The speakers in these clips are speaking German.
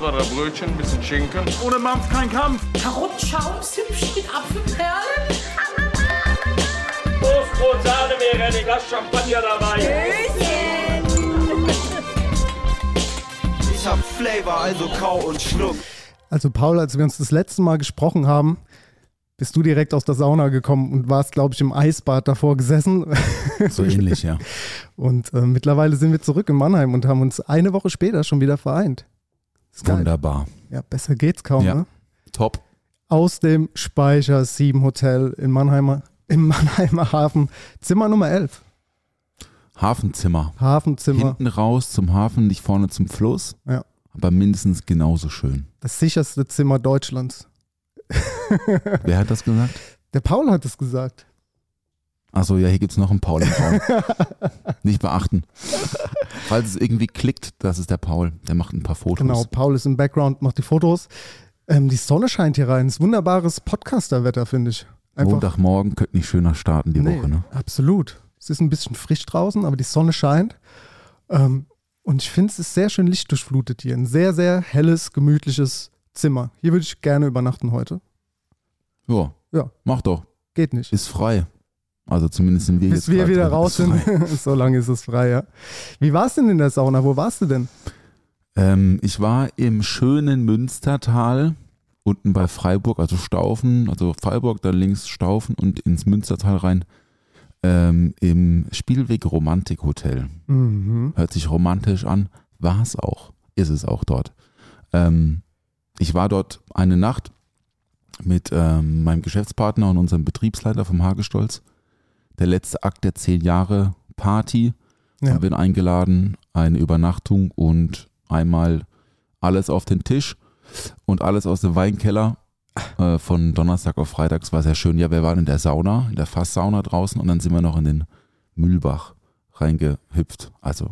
Zwei, drei Brötchen, ein bisschen Schinken. Ohne Mampf kein Kampf. Karottenschaum, Zimtchen mit Apfelperlen. Prost, Brot, Sahne, wäre ein Glas Champagner dabei. Ich hab Flavor, also kau und schluck. Also Paul, als wir uns das letzte Mal gesprochen haben, bist du direkt aus der Sauna gekommen und warst, glaube ich, im Eisbad davor gesessen. So ähnlich, ja. Und äh, mittlerweile sind wir zurück in Mannheim und haben uns eine Woche später schon wieder vereint. Wunderbar. Ja, besser geht's kaum, Ja. ne? Top. Aus dem Speicher 7 Hotel in Mannheimer, im Mannheimer Hafen, Zimmer Nummer 11. Hafenzimmer. Hafenzimmer, Hinten raus zum Hafen, nicht vorne zum Fluss. Ja. Aber mindestens genauso schön. das sicherste Zimmer Deutschlands. Wer hat das gesagt? Der Paul hat es gesagt. Achso, ja, hier gibt's noch einen Paul im Raum. nicht beachten. Falls es irgendwie klickt, das ist der Paul. Der macht ein paar Fotos. Genau, Paul ist im Background, macht die Fotos. Ähm, die Sonne scheint hier rein. Es ist wunderbares Podcasterwetter, finde ich. Montagmorgen könnte nicht schöner starten die Nee, Woche, ne? Absolut. Es ist ein bisschen frisch draußen, aber die Sonne scheint. Ähm, und ich finde, es ist sehr schön lichtdurchflutet hier. Ein sehr, sehr helles, gemütliches Zimmer. Hier würde ich gerne übernachten heute. Ja. Ja. Mach doch. Geht nicht. Ist frei. Also zumindest sind wir Bis jetzt wir wieder raus sind. so lange ist es frei, ja. Wie war es denn in der Sauna? Wo warst du denn? Ähm, ich war im schönen Münstertal, unten bei Freiburg, also Staufen, also Freiburg, dann links Staufen und ins Münstertal rein, ähm, im Spielweg Romantik Hotel. Mhm. Hört sich romantisch an, war es auch, ist es auch dort. Ähm, ich war dort eine Nacht mit ähm, meinem Geschäftspartner und unserem Betriebsleiter vom Hagestolz. Der letzte Akt der zehn Jahre Party. Ja. Haben wir eingeladen, eine Übernachtung und einmal alles auf den Tisch und alles aus dem Weinkeller äh, von Donnerstag auf Freitag. Es war sehr schön. Ja, wir waren in der Sauna, in der Fasssauna draußen und dann sind wir noch in den Mühlbach reingehüpft. Also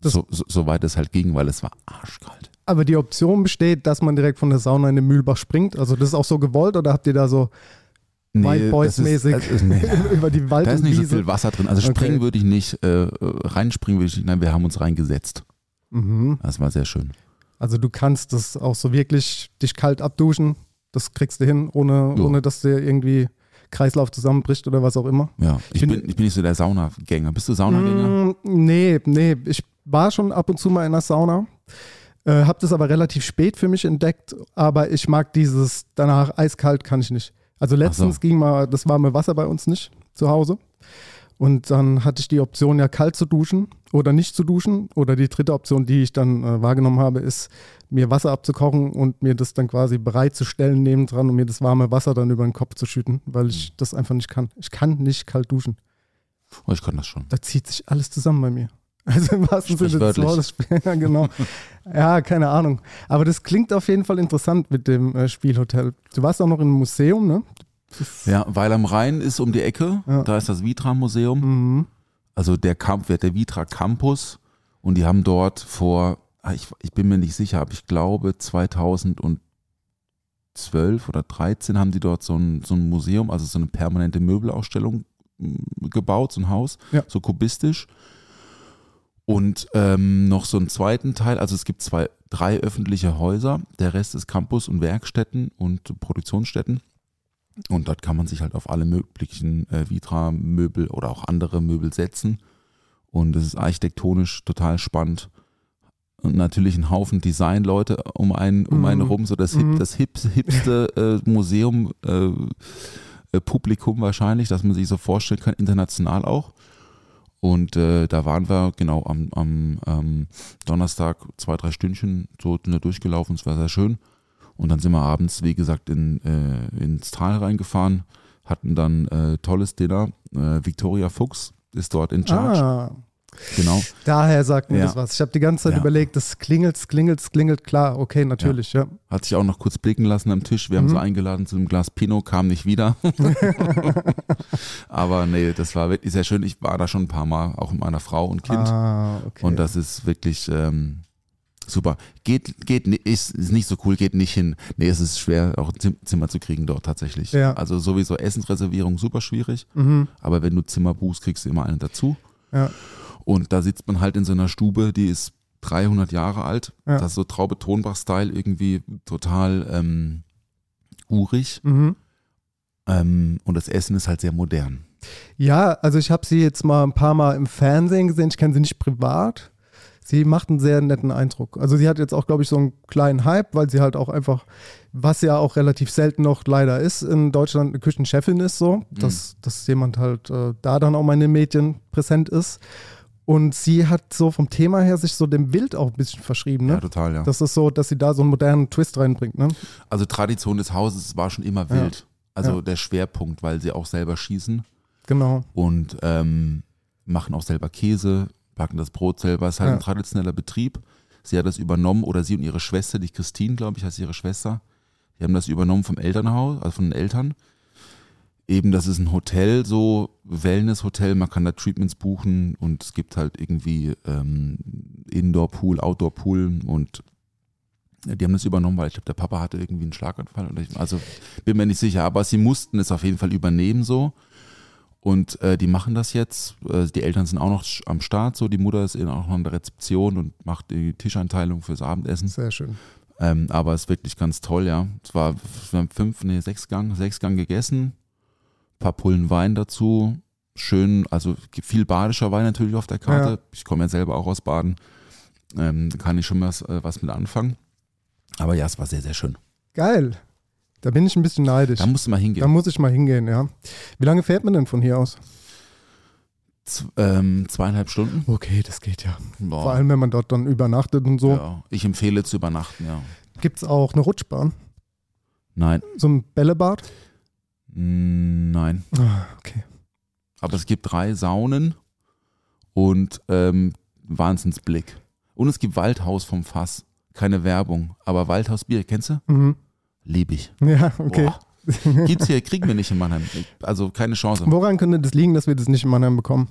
so, so, so weit es halt ging, weil es war arschkalt. Aber die Option besteht, dass man direkt von der Sauna in den Mühlbach springt. Also das ist auch so gewollt oder habt ihr da so White Boys das ist- mäßig also, nee. über die Wald Da ist nicht so viel Wasser drin. Also Okay. springen würde ich nicht, äh, reinspringen würde ich nicht. Nein, wir haben uns reingesetzt. Mhm. Das war sehr schön. Also du kannst das auch so wirklich dich kalt abduschen. Das kriegst du hin, ohne, Ja. ohne dass dir irgendwie Kreislauf zusammenbricht oder was auch immer. Ja, ich, find- bin, ich bin nicht so der Saunagänger. Bist du Saunagänger? Mm, nee, nee. Ich war schon ab und zu mal in der Sauna. Äh, hab das aber relativ spät für mich entdeckt. Aber ich mag dieses danach eiskalt kann ich nicht. Also letztens so. ging mal das warme Wasser bei uns nicht zu Hause. Und dann hatte ich die Option, ja kalt zu duschen oder nicht zu duschen. Oder die dritte Option, die ich dann äh, wahrgenommen habe, ist, mir Wasser abzukochen und mir das dann quasi bereitzustellen nebendran und mir das warme Wasser dann über den Kopf zu schütten, weil ich das einfach nicht kann. Ich kann nicht kalt duschen. Oh, ich kann das schon. Da zieht sich alles zusammen bei mir. Also im wahrsten Sinne des. Wortes. Ja, genau. Ja, keine Ahnung. Aber das klingt auf jeden Fall interessant mit dem äh, Spielhotel. Du warst auch noch im Museum, ne? Ja, weil am Rhein ist um die Ecke. Ja. Da ist das Vitra-Museum. Mhm. Also der Camp, der Vitra Campus. Und die haben dort vor, ah, ich, ich bin mir nicht sicher, aber ich glaube 2012 oder 13 haben die dort so ein, so ein Museum, also so eine permanente Möbelausstellung gebaut, so ein Haus, Ja. so kubistisch. Und ähm, noch so einen zweiten Teil, also es gibt zwei, drei öffentliche Häuser, der Rest ist Campus und Werkstätten und Produktionsstätten. Und dort kann man sich halt auf alle möglichen äh, Vitra-Möbel oder auch andere Möbel setzen. Und es ist architektonisch total spannend. Und natürlich ein Haufen Designleute um einen, um einen Mhm. rum, so das, hip, Mhm. das hip, hipste äh, Museum, äh, äh, Publikum wahrscheinlich, dass man sich so vorstellen kann, international auch. Und äh, da waren wir genau am, am ähm, Donnerstag zwei, drei Stündchen so durchgelaufen, es war sehr schön. Und dann sind wir abends, wie gesagt, in, äh, ins Tal reingefahren, hatten dann äh, tolles Dinner. Äh, Victoria Fuchs ist dort in Charge. Ah, Genau. daher sagt mir Ja. das was. Ich habe die ganze Zeit Ja. überlegt, das klingelt, klingelt, klingelt, klar, okay, natürlich, ja. Hat sich auch noch kurz blicken lassen am Tisch. Wir haben Mhm. sie eingeladen zu einem Glas Pinot, kam nicht wieder. Aber nee, das war wirklich sehr schön. Ich war da schon ein paar Mal, auch mit meiner Frau und Kind. Ah, okay. Und das ist wirklich ähm, super. Geht, geht, ist, ist nicht so cool, geht nicht hin. Nee, es ist schwer, auch ein Zim- Zimmer zu kriegen dort tatsächlich. Ja. Also sowieso Essensreservierung super schwierig. Mhm. Aber wenn du Zimmer buchst, kriegst du immer einen dazu. Ja. Und da sitzt man halt in so einer Stube, die ist 300 Jahre alt. Ja. Das ist so Traube Tonbach-Style irgendwie total ähm, urig. Mhm. Ähm, und das Essen ist halt sehr modern. Ja, also ich habe sie jetzt mal ein paar Mal im Fernsehen gesehen. Ich kenne sie nicht privat. Sie macht einen sehr netten Eindruck. Also sie hat jetzt auch, glaube ich, so einen kleinen Hype, weil sie halt auch einfach, was ja auch relativ selten noch leider ist, in Deutschland eine Küchenchefin ist so, dass, dass jemand halt äh, da dann auch mal in den Medien präsent ist. Und sie hat so vom Thema her sich so dem Wild auch ein bisschen verschrieben. Ne? Ja, total, ja. Das ist so, dass sie da so einen modernen Twist reinbringt. Ne? Also Tradition des Hauses war schon immer Ja. wild. Also Ja. der Schwerpunkt, weil sie auch selber schießen Genau. und ähm, machen auch selber Käse, backen das Brot selber. Es ist halt Ja. ein traditioneller Betrieb. Sie hat das übernommen oder sie und ihre Schwester, die Christine, glaube ich, heißt ihre Schwester. Die haben das übernommen vom Elternhaus, also von den Eltern. Eben, das ist ein Hotel, so Wellness-Hotel, man kann da Treatments buchen und es gibt halt irgendwie ähm, Indoor-Pool, Outdoor-Pool und die haben das übernommen, weil ich glaube, der Papa hatte irgendwie einen Schlaganfall. Oder ich, also bin mir nicht sicher, aber sie mussten es auf jeden Fall übernehmen so. Und äh, die machen das jetzt. Äh, die Eltern sind auch noch am Start, so die Mutter ist eben auch noch in der Rezeption und macht die Tischeinteilung fürs Abendessen. Sehr schön. Ähm, aber es ist wirklich ganz toll, ja. Es war wir haben fünf, nee, sechs Gang, sechs Gang gegessen, paar Pullen Wein dazu, schön, also viel badischer Wein natürlich auf der Karte. Ja. Ich komme ja selber auch aus Baden, ähm, da kann ich schon was, äh, was mit anfangen. Aber ja, es war sehr, sehr schön. Geil. Da bin ich ein bisschen neidisch. Da musst du mal hingehen. Da muss ich mal hingehen, ja. Wie lange fährt man denn von hier aus? Z ähm, zweieinhalb Stunden. Okay, das geht ja. Boah. Vor allem, wenn man dort dann übernachtet und so. Ja, ich empfehle zu übernachten, ja. Gibt es auch eine Rutschbahn? Nein, So ein Bällebad? Nein. Ah, okay. Aber es gibt drei Saunen und ähm, Wahnsinnsblick. Und es gibt Waldhaus vom Fass. Keine Werbung, aber Waldhausbier, kennst du? Mhm. Lieb ich. Ja, okay. Boah. Gibt's hier, kriegen wir nicht in Mannheim. Also keine Chance. Woran könnte das liegen, dass wir das nicht in Mannheim bekommen?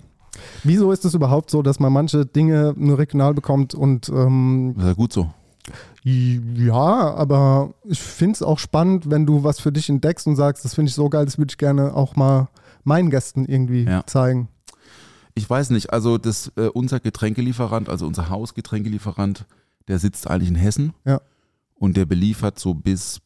Wieso ist es überhaupt so, dass man manche Dinge nur regional bekommt und ähm, Das ist ja gut so. Ja, aber ich finde es auch spannend, wenn du was für dich entdeckst und sagst, das finde ich so geil, das würde ich gerne auch mal meinen Gästen irgendwie Ja. zeigen. Ich weiß nicht, also das, äh, unser Getränkelieferant, also unser Hausgetränkelieferant, der sitzt eigentlich in Hessen. Ja. Und der beliefert so bis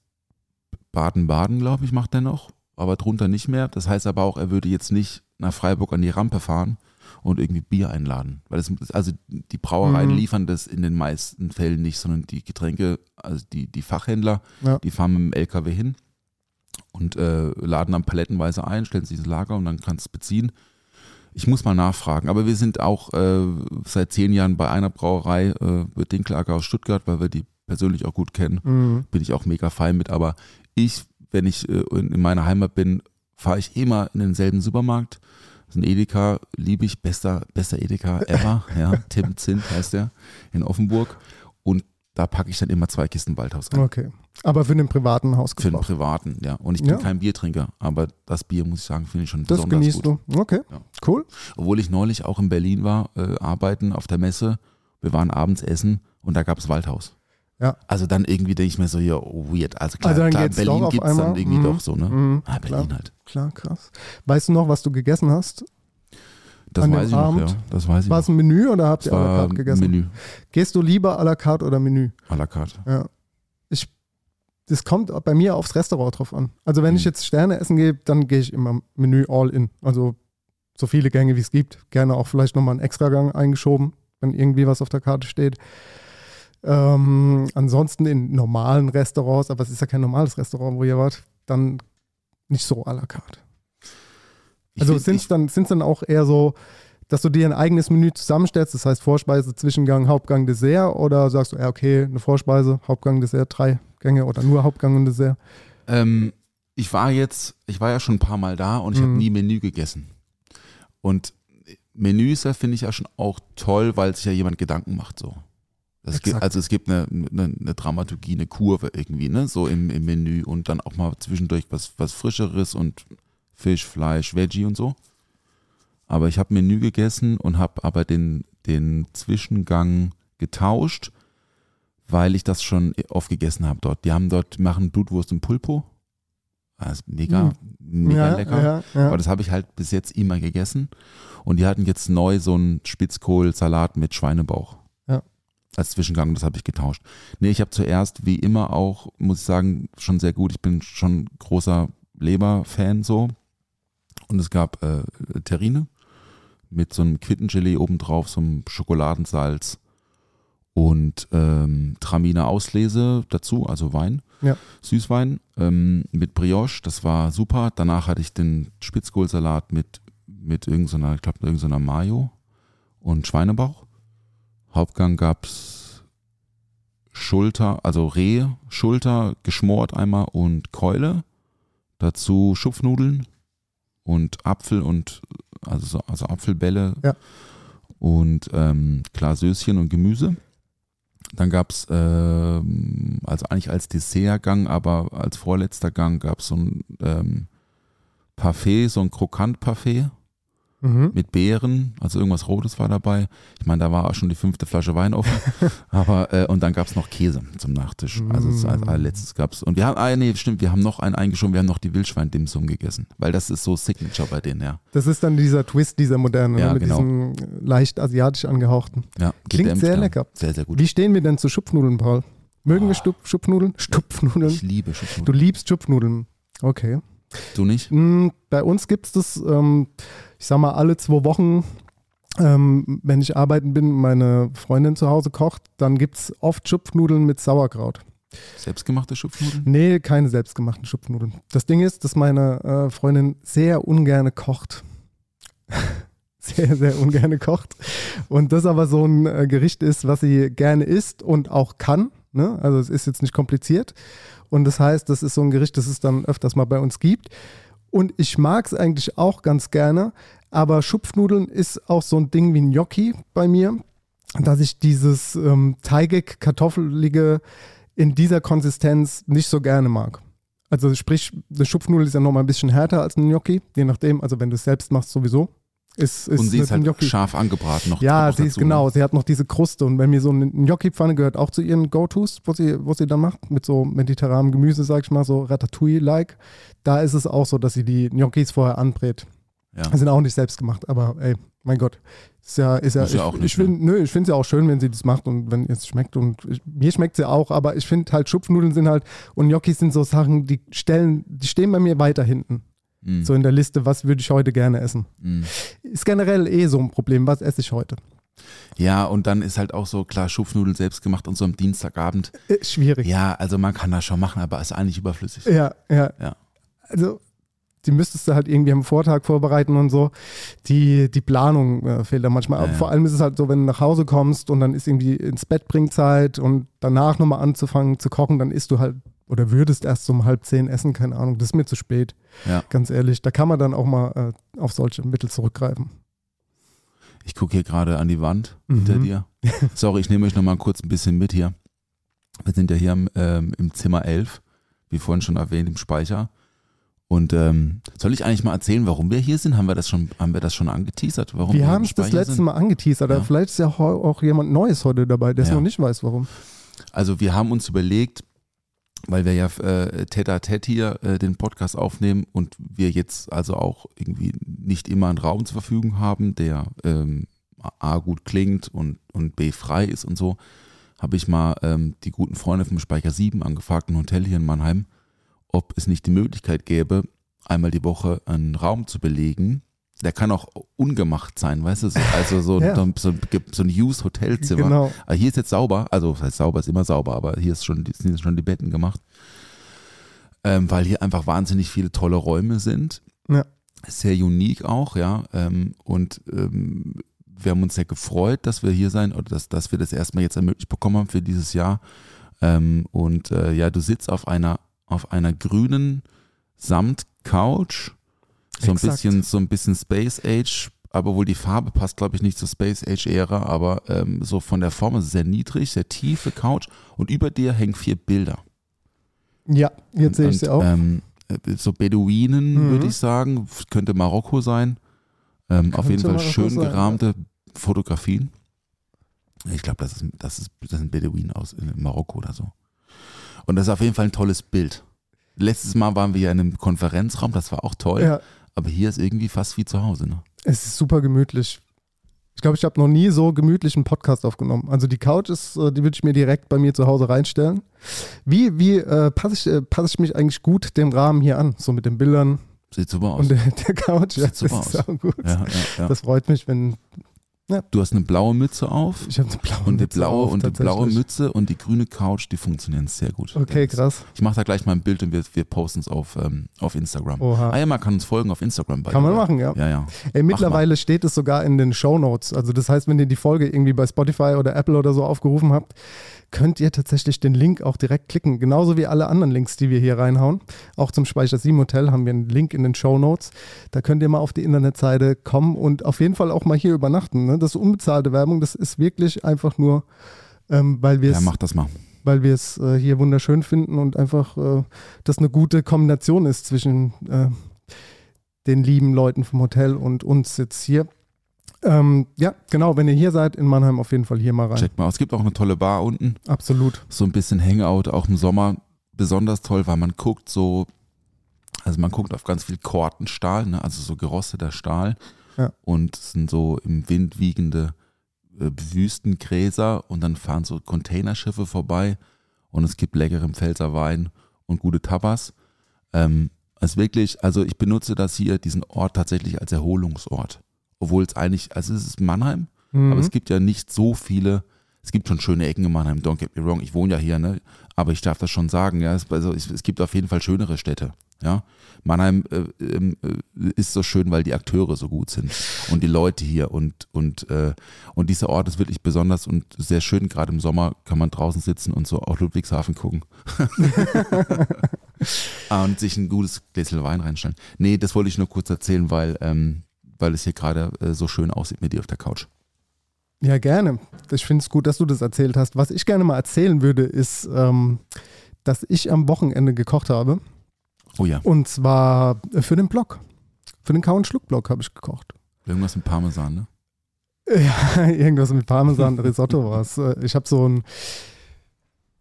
Baden-Baden, glaube ich, macht er noch. Aber drunter nicht mehr. Das heißt aber auch, er würde jetzt nicht nach Freiburg an die Rampe fahren und irgendwie Bier einladen. Weil es, also die Brauereien Mhm. liefern das in den meisten Fällen nicht, sondern die Getränke, also die, die Fachhändler, Ja. die fahren mit dem LKW hin und äh, laden dann palettenweise ein, stellen sich ins Lager und dann kannst du es beziehen. Ich muss mal nachfragen, aber wir sind auch äh, seit zehn Jahren bei einer Brauerei, äh, Dinklager aus Stuttgart, weil wir die persönlich auch gut kennen. Mhm. Bin ich auch mega fein mit, aber ich, wenn ich äh, in meiner Heimat bin, fahre ich immer in denselben Supermarkt. Das ist ein Edeka, liebe ich, bester, bester Edeka ever, ja, Tim Zint heißt der, in Offenburg. Und da packe ich dann immer zwei Kisten Waldhaus rein. Okay. Aber für den privaten Für den Hausgebrauch. privaten, ja. Und ich bin Ja. kein Biertrinker, aber das Bier, muss ich sagen, finde ich schon Das besonders genießt gut. du. Okay, Ja. cool. Obwohl ich neulich auch in Berlin war, äh, arbeiten auf der Messe. Wir waren abends essen und da gab es Waldhaus. Ja. Also dann irgendwie denke ich mir so, ja, weird. Also klar, Also dann klar Berlin gibt es dann irgendwie Mhm. doch so, ne? Mhm, Ah, Berlin klar. halt. Klar, krass. Weißt du noch, was du gegessen hast? Das An dem weiß ich noch, Abend ja. Das weiß ich War es noch. ein Menü oder habt ihr à la carte gegessen? Menü Gehst du lieber à la carte oder Menü? à la carte. Ja. Ich, das kommt bei mir aufs Restaurant drauf an. Also wenn ich Mhm. jetzt Sterne essen gehe, dann gehe ich immer Menü all in. Also so viele Gänge wie es gibt. Gerne auch vielleicht nochmal einen Extragang eingeschoben, wenn irgendwie was auf der Karte steht. Ähm, ansonsten in normalen Restaurants, aber es ist ja kein normales Restaurant, wo ihr wart, dann nicht so à la carte. Also sind es dann, sind's dann auch eher so dass du dir ein eigenes Menü zusammenstellst, das heißt Vorspeise, Zwischengang, Hauptgang, Dessert oder sagst du, ja, okay, eine Vorspeise, Hauptgang, Dessert, drei Gänge oder nur Hauptgang und Dessert? Ähm, ich war jetzt, ich war ja schon ein paar Mal da und ich habe Mhm. nie Menü gegessen. Und Menüs ja finde ich ja schon auch toll, weil sich ja jemand Gedanken macht so. Das gibt, also es gibt eine, eine, eine Dramaturgie, eine Kurve irgendwie, ne, so im, im Menü und dann auch mal zwischendurch was, was Frischeres und Fisch, Fleisch, Veggie und so. Aber ich habe Menü gegessen und habe aber den, den Zwischengang getauscht, weil ich das schon oft gegessen habe dort. Die haben dort, machen Blutwurst im Pulpo. Das ist mega, mega ja, lecker. Ja, ja. Aber das habe ich halt bis jetzt immer gegessen. Und die hatten jetzt neu so einen Spitzkohlsalat mit Schweinebauch. Als Zwischengang, das habe ich getauscht. Nee, ich habe zuerst, wie immer auch, muss ich sagen, schon sehr gut. Ich bin schon großer Leber-Fan so. Und es gab äh, Terrine mit so einem Quittengelee obendrauf, so einem Schokoladensalz und ähm, Traminer Auslese dazu, also Wein. Ja. Süßwein ähm, mit Brioche, das war super. Danach hatte ich den Spitzkohlsalat mit, mit irgendeiner, ich glaube, irgendeiner Mayo und Schweinebauch. Hauptgang gab's Schulter, also Reh, Schulter, geschmort einmal und Keule. Dazu Schupfnudeln und Apfel und also, so- also Apfelbälle Ja. und ähm, klar Söschen und Gemüse. Dann gab es, ähm, also eigentlich als Dessertgang, aber als vorletzter Gang gab es so ein ähm, Parfait, so ein Krokant-Parfait Mhm. mit Beeren, also irgendwas Rotes war dabei. Ich meine, da war auch schon die fünfte Flasche Wein offen. aber, äh, und dann gab es noch Käse zum Nachtisch. Also als, als allerletztes gab es. Und wir haben, ah, nee, stimmt, wir haben noch einen eingeschoben, wir haben noch die Wildschwein-Dimsum gegessen. Weil das ist so Signature bei denen, ja. Das ist dann dieser Twist, dieser moderne, Ja, ne, mit genau. diesem leicht asiatisch angehauchten. ja Klingt sehr ja. lecker. Sehr, sehr gut. Wie stehen wir denn zu Schupfnudeln, Paul? Mögen wir Stup Schupfnudeln? Stupfnudeln? Ich liebe Du Schupfnudeln. liebst Schupfnudeln. Okay. Du nicht? Mm, Bei uns gibt es das, ähm, ich sag mal, alle zwei Wochen, ähm, wenn ich arbeiten bin, meine Freundin zu Hause kocht, dann gibt es oft Schupfnudeln mit Sauerkraut. Selbstgemachte Schupfnudeln? Nee, keine selbstgemachten Schupfnudeln. Das Ding ist, dass meine äh, Freundin sehr ungerne kocht. sehr, sehr ungerne kocht. Und das aber so ein äh, Gericht ist, was sie gerne isst und auch kann. Ne? Also es ist jetzt nicht kompliziert. Und das heißt, das ist so ein Gericht, das es dann öfters mal bei uns gibt. Und ich mag es eigentlich auch ganz gerne, aber Schupfnudeln ist auch so ein Ding wie Gnocchi bei mir, dass ich dieses ähm, teigig, kartoffelige in dieser Konsistenz nicht so gerne mag. Also sprich, eine Schupfnudel ist ja nochmal ein bisschen härter als ein Gnocchi, je nachdem, also wenn du es selbst machst sowieso. Ist, ist Und sie ist halt Gnocchi- scharf angebraten noch. ja, noch sie ist dazu, ne? genau, sie hat noch diese Kruste und wenn mir so eine Gnocchi-Pfanne gehört auch zu ihren Go-Tos, wo sie, wo sie dann macht, mit so mediterranem Gemüse, sag ich mal, so Ratatouille-like, da ist es auch so, dass sie die Gnocchis vorher anbrät. Ja. Die sind auch nicht selbst gemacht, aber ey, mein Gott, ist ja, ist ja, Muss ja ich, auch ich nicht, finde, nö, ich finde es ja auch schön, wenn sie das macht und wenn es schmeckt und ich, mir schmeckt sie auch, aber ich finde halt Schupfnudeln sind halt und Gnocchis sind so Sachen, die stellen, die stehen bei mir weiter hinten. Mm, So in der Liste, was würde ich heute gerne essen. mm. Ist generell eh so ein Problem, was esse ich heute? Ja, und dann ist halt auch so, klar, Schupfnudeln selbst gemacht und so am Dienstagabend. Äh, schwierig. Ja, also man kann das schon machen, aber ist eigentlich überflüssig. Ja, ja. Ja. Also, die müsstest du halt irgendwie am Vortag vorbereiten und so. Die, die Planung äh, fehlt da manchmal. Ja, ja. vor allem ist es halt so, wenn du nach Hause kommst und dann ist irgendwie ins Bett bringzeit und danach nochmal anzufangen zu kochen, dann isst du halt oder würdest erst um halb zehn essen, keine Ahnung. Das ist mir zu spät, Ja. ganz ehrlich. Da kann man dann auch mal äh, auf solche Mittel zurückgreifen. Ich gucke hier gerade an die Wand hinter Mhm. dir. Sorry, ich nehme euch nochmal kurz ein bisschen mit hier. Wir sind ja hier im, ähm, im Zimmer 11, wie vorhin schon erwähnt, im Speicher. Und ähm, soll ich eigentlich mal erzählen, warum wir hier sind? Haben wir das schon, haben wir das schon angeteasert? Warum Wir im haben es das letzte sind? Mal angeteasert, aber Ja. vielleicht ist ja auch jemand Neues heute dabei, der es Ja. noch nicht weiß, warum. Also wir haben uns überlegt, weil wir ja äh, tete à tete hier äh, den Podcast aufnehmen und wir jetzt also auch irgendwie nicht immer einen Raum zur Verfügung haben, der ähm, A gut klingt und, und B frei ist und so, habe ich mal ähm, die guten Freunde vom Speicher 7 angefragt, ein Hotel hier in Mannheim, ob es nicht die Möglichkeit gäbe, einmal die Woche einen Raum zu belegen. Der kann auch ungemacht sein, weißt du, so, also so, Ja. so, so ein used Hotelzimmer. Genau. Aber hier ist jetzt sauber, also das heißt sauber ist immer sauber, aber hier ist schon, sind schon die Betten gemacht. Ähm, weil hier einfach wahnsinnig viele tolle Räume sind. Ja. sehr unique auch, ja. Ähm, und ähm, wir haben uns sehr gefreut, dass wir hier sein oder dass, dass wir das erstmal jetzt ermöglicht bekommen haben für dieses Jahr. Ähm, und äh, ja, du sitzt auf einer, auf einer grünen Samt-Couch. So ein Exakt. bisschen, so ein bisschen Space Age, aber wohl die Farbe passt, glaube ich, nicht zur Space Age-Ära, aber ähm, so von der Form ist es sehr niedrig, sehr tiefe Couch und über dir hängen vier Bilder. Ja, jetzt sehe ich sie auch. Ähm, äh, so Beduinen, Mhm. würde ich sagen. Könnte Marokko sein. Ähm, auf jeden Fall Marokko schön sein, gerahmte Fotografien. Ich glaube, das, ist, das, ist, das sind Beduinen aus in Marokko oder so. Und das ist auf jeden Fall ein tolles Bild. Letztes Mal waren wir ja in einem Konferenzraum, das war auch toll. ja, Aber hier ist irgendwie fast wie zu Hause. Ne? es ist super gemütlich. Ich glaube, ich habe noch nie so gemütlich einen Podcast aufgenommen. Also die Couch ist, äh, die würde ich mir direkt bei mir zu Hause reinstellen. Wie, wie äh, passe ich, äh, passe ich mich eigentlich gut dem Rahmen hier an? So mit den Bildern Sieht super aus. und der, der Couch. Sieht super das ist aus. auch gut. ja, ja, ja. Das freut mich, wenn Du hast eine blaue Mütze auf. ich habe eine blaue Und die Mütze blaue auf, und die blaue. Mütze und die grüne Couch, die funktionieren sehr gut. Okay, Das- krass. Ich mache da gleich mal ein Bild und wir, wir posten es auf, ähm, auf Instagram. Oha. Ah ja, man kann uns folgen auf Instagram. Kann man machen, ja. Ja, ja. Ey, mittlerweile steht es sogar in den Show Notes. Also das heißt, wenn ihr die Folge irgendwie bei Spotify oder Apple oder so aufgerufen habt, könnt ihr tatsächlich den Link auch direkt klicken. Genauso wie alle anderen Links, die wir hier reinhauen. Auch zum Speicher 7 Hotel haben wir einen Link in den Show Notes. Da könnt ihr mal auf die Internetseite kommen und auf jeden Fall auch mal hier übernachten. Ne? Das ist unbezahlte Werbung. Das ist wirklich einfach nur, ähm, weil wir Ja, es mach das mal. weil wir es äh, hier wunderschön finden und einfach äh, das eine gute Kombination ist zwischen äh, den lieben Leuten vom Hotel und uns jetzt hier. Ähm, ja, genau, wenn ihr hier seid in Mannheim, auf jeden Fall hier mal rein. Check mal. aus. Es gibt auch eine tolle Bar unten. Absolut. So ein bisschen Hangout, auch im Sommer. Besonders toll, weil man guckt so, also man guckt auf ganz viel Kortenstahl, ne? also so gerosteter Stahl. Ja. Und es sind so im Wind wiegende äh, Wüstengräser und dann fahren so Containerschiffe vorbei und es gibt leckeren Pfälzer Wein und gute Tapas. Ähm, also wirklich, also ich benutze das hier, diesen Ort tatsächlich als Erholungsort. Obwohl es eigentlich, also es ist Mannheim, Mhm. aber es gibt ja nicht so viele, es gibt schon schöne Ecken in Mannheim, don't get me wrong, ich wohne ja hier, ne? aber ich darf das schon sagen, ja, es, also es, es gibt auf jeden Fall schönere Städte. Ja? Mannheim äh, ähm, äh, ist so schön, weil die Akteure so gut sind und die Leute hier und, und, äh, und dieser Ort ist wirklich besonders und sehr schön, gerade im Sommer kann man draußen sitzen und so auf Ludwigshafen gucken. Ah, und sich ein gutes Gläschen Wein reinstellen. Nee, das wollte ich nur kurz erzählen, weil, ähm, weil es hier gerade äh, so schön aussieht mit dir auf der Couch. Ja, gerne. Ich finde es gut, dass du das erzählt hast. Was ich gerne mal erzählen würde, ist, ähm, dass ich am Wochenende gekocht habe. Oh ja, Und zwar für den Blog. Für den Kau- und Schluck-Blog habe ich gekocht. irgendwas mit Parmesan, ne? Ja, irgendwas mit Parmesan, Risotto war es. Äh, Ich habe so ein,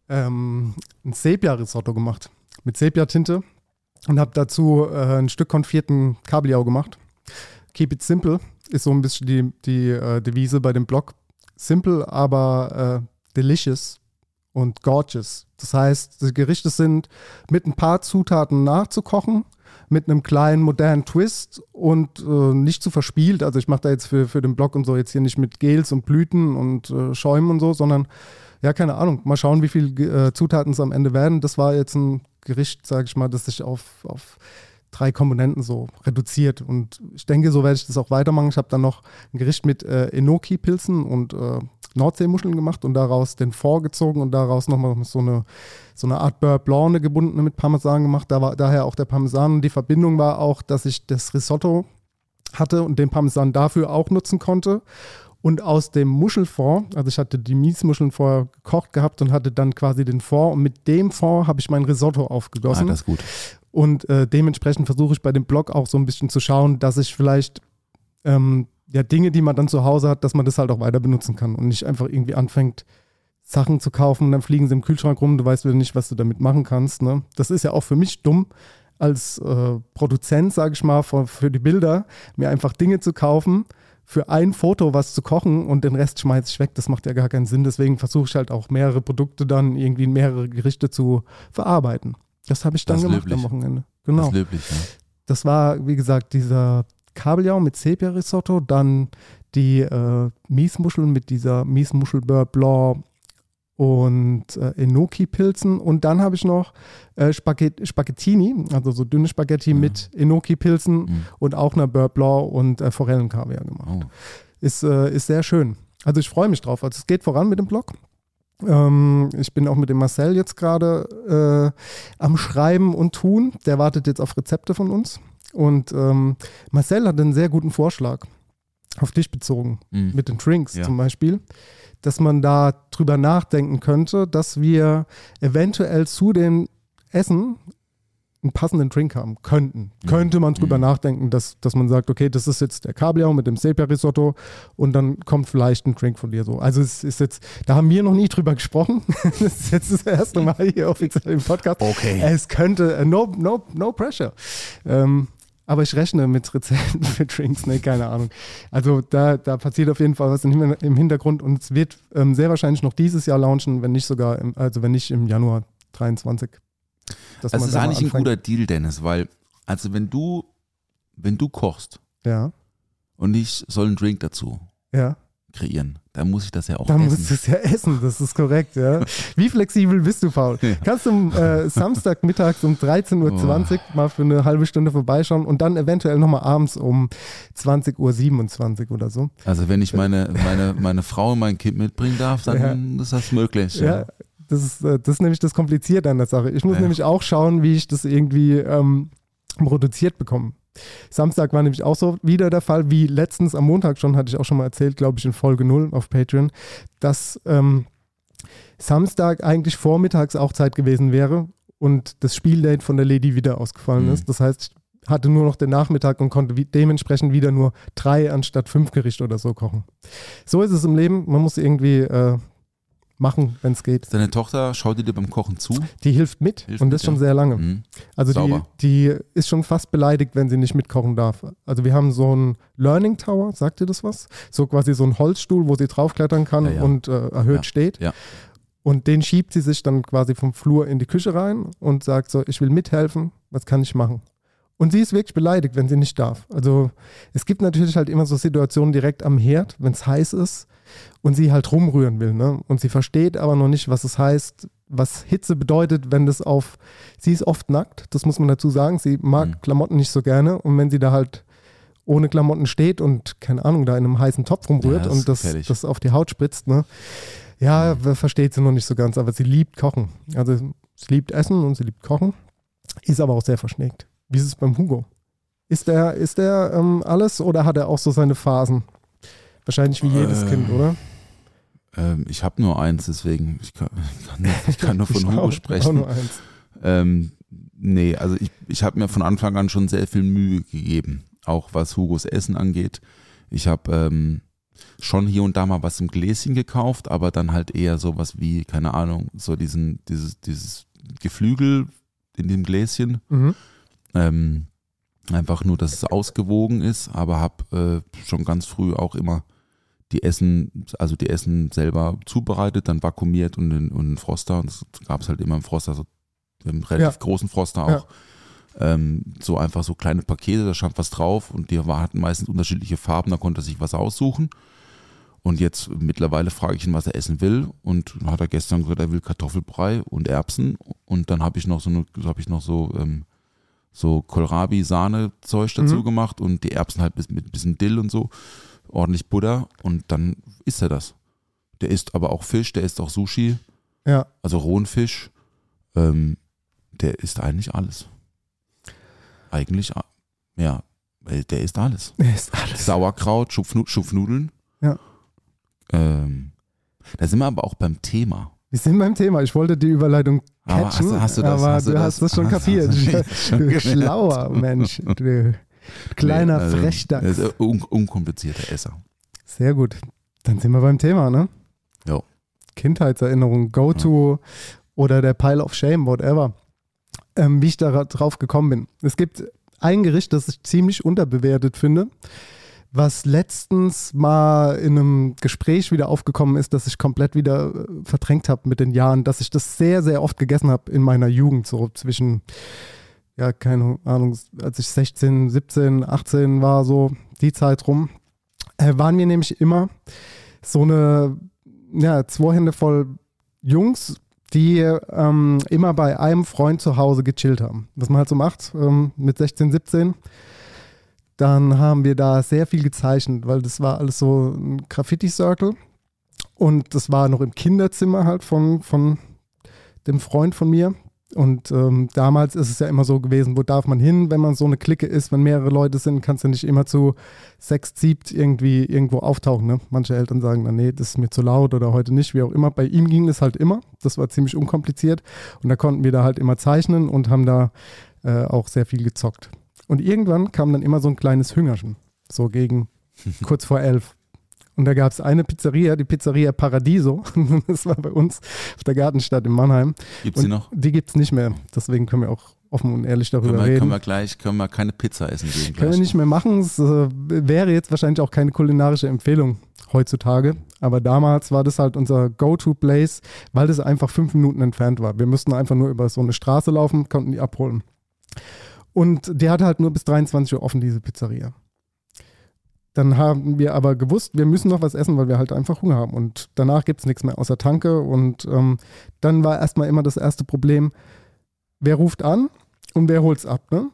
ähm, ein Sepia-Risotto gemacht mit Sepia-Tinte und habe dazu äh, ein Stück konfierten Kabeljau gemacht. Keep it simple ist so ein bisschen die, die äh, Devise bei dem Blog. Simple, aber äh, delicious und gorgeous. Das heißt, die Gerichte sind mit ein paar Zutaten nachzukochen, mit einem kleinen modernen Twist und äh, nicht zu verspielt. Also ich mache da jetzt für, für den Blog und so jetzt hier nicht mit Gels und Blüten und äh, Schäumen und so, sondern ja, keine Ahnung. Mal schauen, wie viele äh, Zutaten es am Ende werden. Das war jetzt ein Gericht, sage ich mal, das sich auf, auf drei Komponenten so reduziert. Und ich denke, so werde ich das auch weitermachen. Ich habe dann noch ein Gericht mit äh, Enoki-Pilzen und äh, Nordseemuscheln gemacht und daraus den Fond gezogen und daraus nochmal so eine, so eine Art Beurre Blanc, eine gebundene mit Parmesan gemacht. Da war daher auch der Parmesan. Und die Verbindung war auch, dass ich das Risotto hatte und den Parmesan dafür auch nutzen konnte. Und aus dem Muschelfond, also ich hatte die Miesmuscheln vorher gekocht gehabt und hatte dann quasi den Fond und mit dem Fond habe ich mein Risotto Ah, aufgegossen. das ist gut. Und äh, dementsprechend versuche ich bei dem Blog auch so ein bisschen zu schauen, dass ich vielleicht ähm, ja Dinge, die man dann zu Hause hat, dass man das halt auch weiter benutzen kann und nicht einfach irgendwie anfängt, Sachen zu kaufen und dann fliegen sie im Kühlschrank rum, du weißt wieder nicht, was du damit machen kannst. Ne? Das ist ja auch für mich dumm, als äh, Produzent, sage ich mal, für, für die Bilder, mir einfach Dinge zu kaufen, für ein Foto was zu kochen und den Rest schmeiße ich weg. Das macht ja gar keinen Sinn. Deswegen versuche ich halt auch mehrere Produkte dann irgendwie in mehrere Gerichte zu verarbeiten. Das habe ich dann Das gemacht löblich. am Wochenende. Das Genau. ist löblich, ja. Das war, wie gesagt, dieser Kabeljau mit Sepia-Risotto, dann die äh, Miesmuscheln mit dieser Miesmuschel Beurre Blanc und äh, Enoki-Pilzen. Und dann habe ich noch äh, Spaghet Spaghettini, also so dünne Spaghetti mit Enoki-Pilzen Mhm. und auch einer Beurre Blanc und äh, Forellenkaviar gemacht. Oh. Ist, äh, ist sehr schön. Also ich freue mich drauf. Also es geht voran mit dem Blog. Ähm, ich bin auch mit dem Marcel jetzt gerade äh, am Schreiben und Tun. Der wartet jetzt auf Rezepte von uns. Und ähm, Marcel hat einen sehr guten Vorschlag auf dich bezogen, Mhm. mit den Drinks Ja. zum Beispiel, dass man da drüber nachdenken könnte, dass wir eventuell zu dem Essen einen passenden Drink haben könnten. Könnte man drüber Mhm. nachdenken, dass, dass man sagt, okay, das ist jetzt der Kabeljau mit dem Sepia-Risotto und dann kommt vielleicht ein Drink von dir so. Also es ist jetzt, da haben wir noch nie drüber gesprochen. das ist jetzt das erste Mal hier offiziell im Podcast. Okay. Es könnte, äh, no, no, no pressure. Ähm, aber ich rechne mit Rezepten für Drinks, ne, keine Ahnung. Also da, da passiert auf jeden Fall was im im Hintergrund und es wird ähm, sehr wahrscheinlich noch dieses Jahr launchen, wenn nicht sogar, im, also wenn nicht im Januar 23. Dass Das man ist da eigentlich ein guter Deal, Dennis, weil, also wenn du, wenn du kochst Ja, und ich soll einen Drink dazu ja. kreieren, dann muss ich das ja auch Da essen. musst du es ja essen, das ist korrekt, ja. Wie flexibel bist du, Paul? Kannst du am äh, Samstag mittags um 13.20 Uhr mal für eine halbe Stunde vorbeischauen und dann eventuell nochmal abends um 20.27 Uhr oder so? Also wenn ich meine, meine, meine Frau und mein Kind mitbringen darf, dann ist das möglich. Ja, Ja. Das, ist, äh, das ist nämlich das Komplizierte an der Sache. Ich muss Ja. nämlich auch schauen, wie ich das irgendwie ähm, produziert bekomme. Samstag war nämlich auch so wieder der Fall, wie letztens am Montag schon, hatte ich auch schon mal erzählt, glaube ich, in Folge 0 auf Patreon, dass ähm, Samstag eigentlich vormittags auch Zeit gewesen wäre und das Spieldate von der Lady wieder ausgefallen Mhm. ist. Das heißt, ich hatte nur noch den Nachmittag und konnte wie, dementsprechend wieder nur drei anstatt fünf Gerichte oder so kochen. So ist es im Leben. Man muss irgendwie äh, machen, wenn es geht. Deine Tochter schaut dir beim Kochen zu. Die hilft mit Hilft und mit, das schon ja. sehr lange. Mhm. Also die, Sauber. die ist schon fast beleidigt, wenn sie nicht mitkochen darf. Also wir haben so einen Learning Tower, sagt ihr das was? So quasi so einen Holzstuhl, wo sie draufklettern kann Ja, ja. und äh, erhöht steht. Und den schiebt sie sich dann quasi vom Flur in die Küche rein und sagt so, ich will mithelfen, was kann ich machen? Und sie ist wirklich beleidigt, wenn sie nicht darf. Also es gibt natürlich halt immer so Situationen direkt am Herd, wenn es heiß ist und sie halt rumrühren will. Ne? Und sie versteht aber noch nicht, was es heißt, was Hitze bedeutet, wenn das auf, sie ist oft nackt, das muss man dazu sagen, sie mag Mhm. Klamotten nicht so gerne und wenn sie da halt ohne Klamotten steht und, keine Ahnung, da in einem heißen Topf rumrührt Ja, das und das, gefährlich. das auf die Haut spritzt, ne? Ja, Mhm. versteht sie noch nicht so ganz, aber sie liebt Kochen. Also sie liebt Essen und sie liebt Kochen, ist aber auch sehr verschnickt. Wie ist es beim Hugo? Ist der, ist der ähm, alles oder hat er auch so seine Phasen? Wahrscheinlich wie jedes Ähm, Kind, oder? Ähm, ich habe nur eins, deswegen ich kann, ich kann, nur- von Ich Hugo auch- Auch sprechen. nur eins. Ähm, nee, also ich, ich habe mir von Anfang an schon sehr viel Mühe gegeben, auch was Hugos Essen angeht. Ich habe ähm, schon hier und da mal was im Gläschen gekauft, aber dann halt eher sowas wie, keine Ahnung, so diesen, dieses, dieses Geflügel in dem Gläschen. Mhm. Ähm, einfach nur, dass es ausgewogen ist, aber habe äh, schon ganz früh auch immer die Essen, also die Essen selber zubereitet, dann vakuumiert und in, und in Froster. Und es gab es halt immer im Froster, so im relativ Ja. großen Froster auch. Ähm, so einfach so kleine Pakete, da stand was drauf und die hatten meistens unterschiedliche Farben, da konnte er sich was aussuchen. Und jetzt mittlerweile frage ich ihn, was er essen will. Und hat er gestern gesagt, er will Kartoffelbrei und Erbsen. Und dann habe ich noch so eine, habe ich noch so, ähm, so Kohlrabi-Sahne-Zeug dazu Mhm. gemacht und die Erbsen halt bis- mit ein bisschen Dill und so. Ordentlich Butter und dann isst er das. Der isst aber auch Fisch, der isst auch Sushi, Ja. also rohen Fisch. Ähm, der isst eigentlich alles. Eigentlich, ja, der isst alles. Er ist alles. Sauerkraut, Schupfnu Schupfnudeln. Ja. Ähm, da sind wir aber auch beim Thema. Wir sind beim Thema. Ich wollte die Überleitung Aber catchen, hast du- hast du das- aber hast du das- hast das schon hast- kapiert. hast du schon schlauer Mensch. Du kleiner Nee, also, Frechdachs. un unkomplizierter Esser. Sehr gut. Dann sind wir beim Thema, ne? Jo. Kindheitserinnerung, Go-To oder der Pile of Shame, whatever. Ähm, wie ich da drauf gekommen bin. Es gibt ein Gericht, das ich ziemlich unterbewertet finde, was letztens mal in einem Gespräch wieder aufgekommen ist, das ich komplett wieder äh, verdrängt habe mit den Jahren, dass ich das sehr, sehr oft gegessen habe in meiner Jugend, so zwischen, ja, keine Ahnung, als ich 16, 17, 18 war, so die Zeit rum, äh, waren mir nämlich immer so eine, ja, zwei Hände voll Jungs, die ähm, immer bei einem Freund zu Hause gechillt haben. Was man halt so macht ähm, mit 16, 17. Dann haben wir da sehr viel gezeichnet, weil das war alles so ein Graffiti-Circle. Und das war noch im Kinderzimmer halt von, von dem Freund von mir. Und ähm, damals ist es ja immer so gewesen, wo darf man hin, wenn man so eine Clique ist, wenn mehrere Leute sind, kannst du nicht immer zu sechs, siebt irgendwie irgendwo auftauchen. Ne? Manche Eltern sagen dann, nee, das ist mir zu laut oder heute nicht, wie auch immer. Bei ihm ging das halt immer. Das war ziemlich unkompliziert. Und da konnten wir da halt immer zeichnen und haben da äh, auch sehr viel gezockt. Und irgendwann kam dann immer so ein kleines Hüngerchen, so gegen kurz vor elf. Und da gab es eine Pizzeria, die Pizzeria Paradiso. Das war bei uns auf der Gartenstadt in Mannheim. Gibt's die Und noch? Die gibt es nicht mehr. Deswegen können wir auch offen und ehrlich darüber Können wir, reden. können wir gleich, können wir keine Pizza essen gehen Können wir nicht mehr machen. Es äh, wäre jetzt wahrscheinlich auch keine kulinarische Empfehlung heutzutage. Aber damals war das halt unser Go-To-Place, weil das einfach fünf Minuten entfernt war. Wir mussten einfach nur über so eine Straße laufen, konnten die abholen. Und die hatte halt nur bis 23 Uhr offen, diese Pizzeria. Dann haben wir aber gewusst, wir müssen noch was essen, weil wir halt einfach Hunger haben. Und danach gibt es nichts mehr außer Tanke. Und ähm, dann war erstmal immer das erste Problem, wer ruft an und wer holt's ab, ne?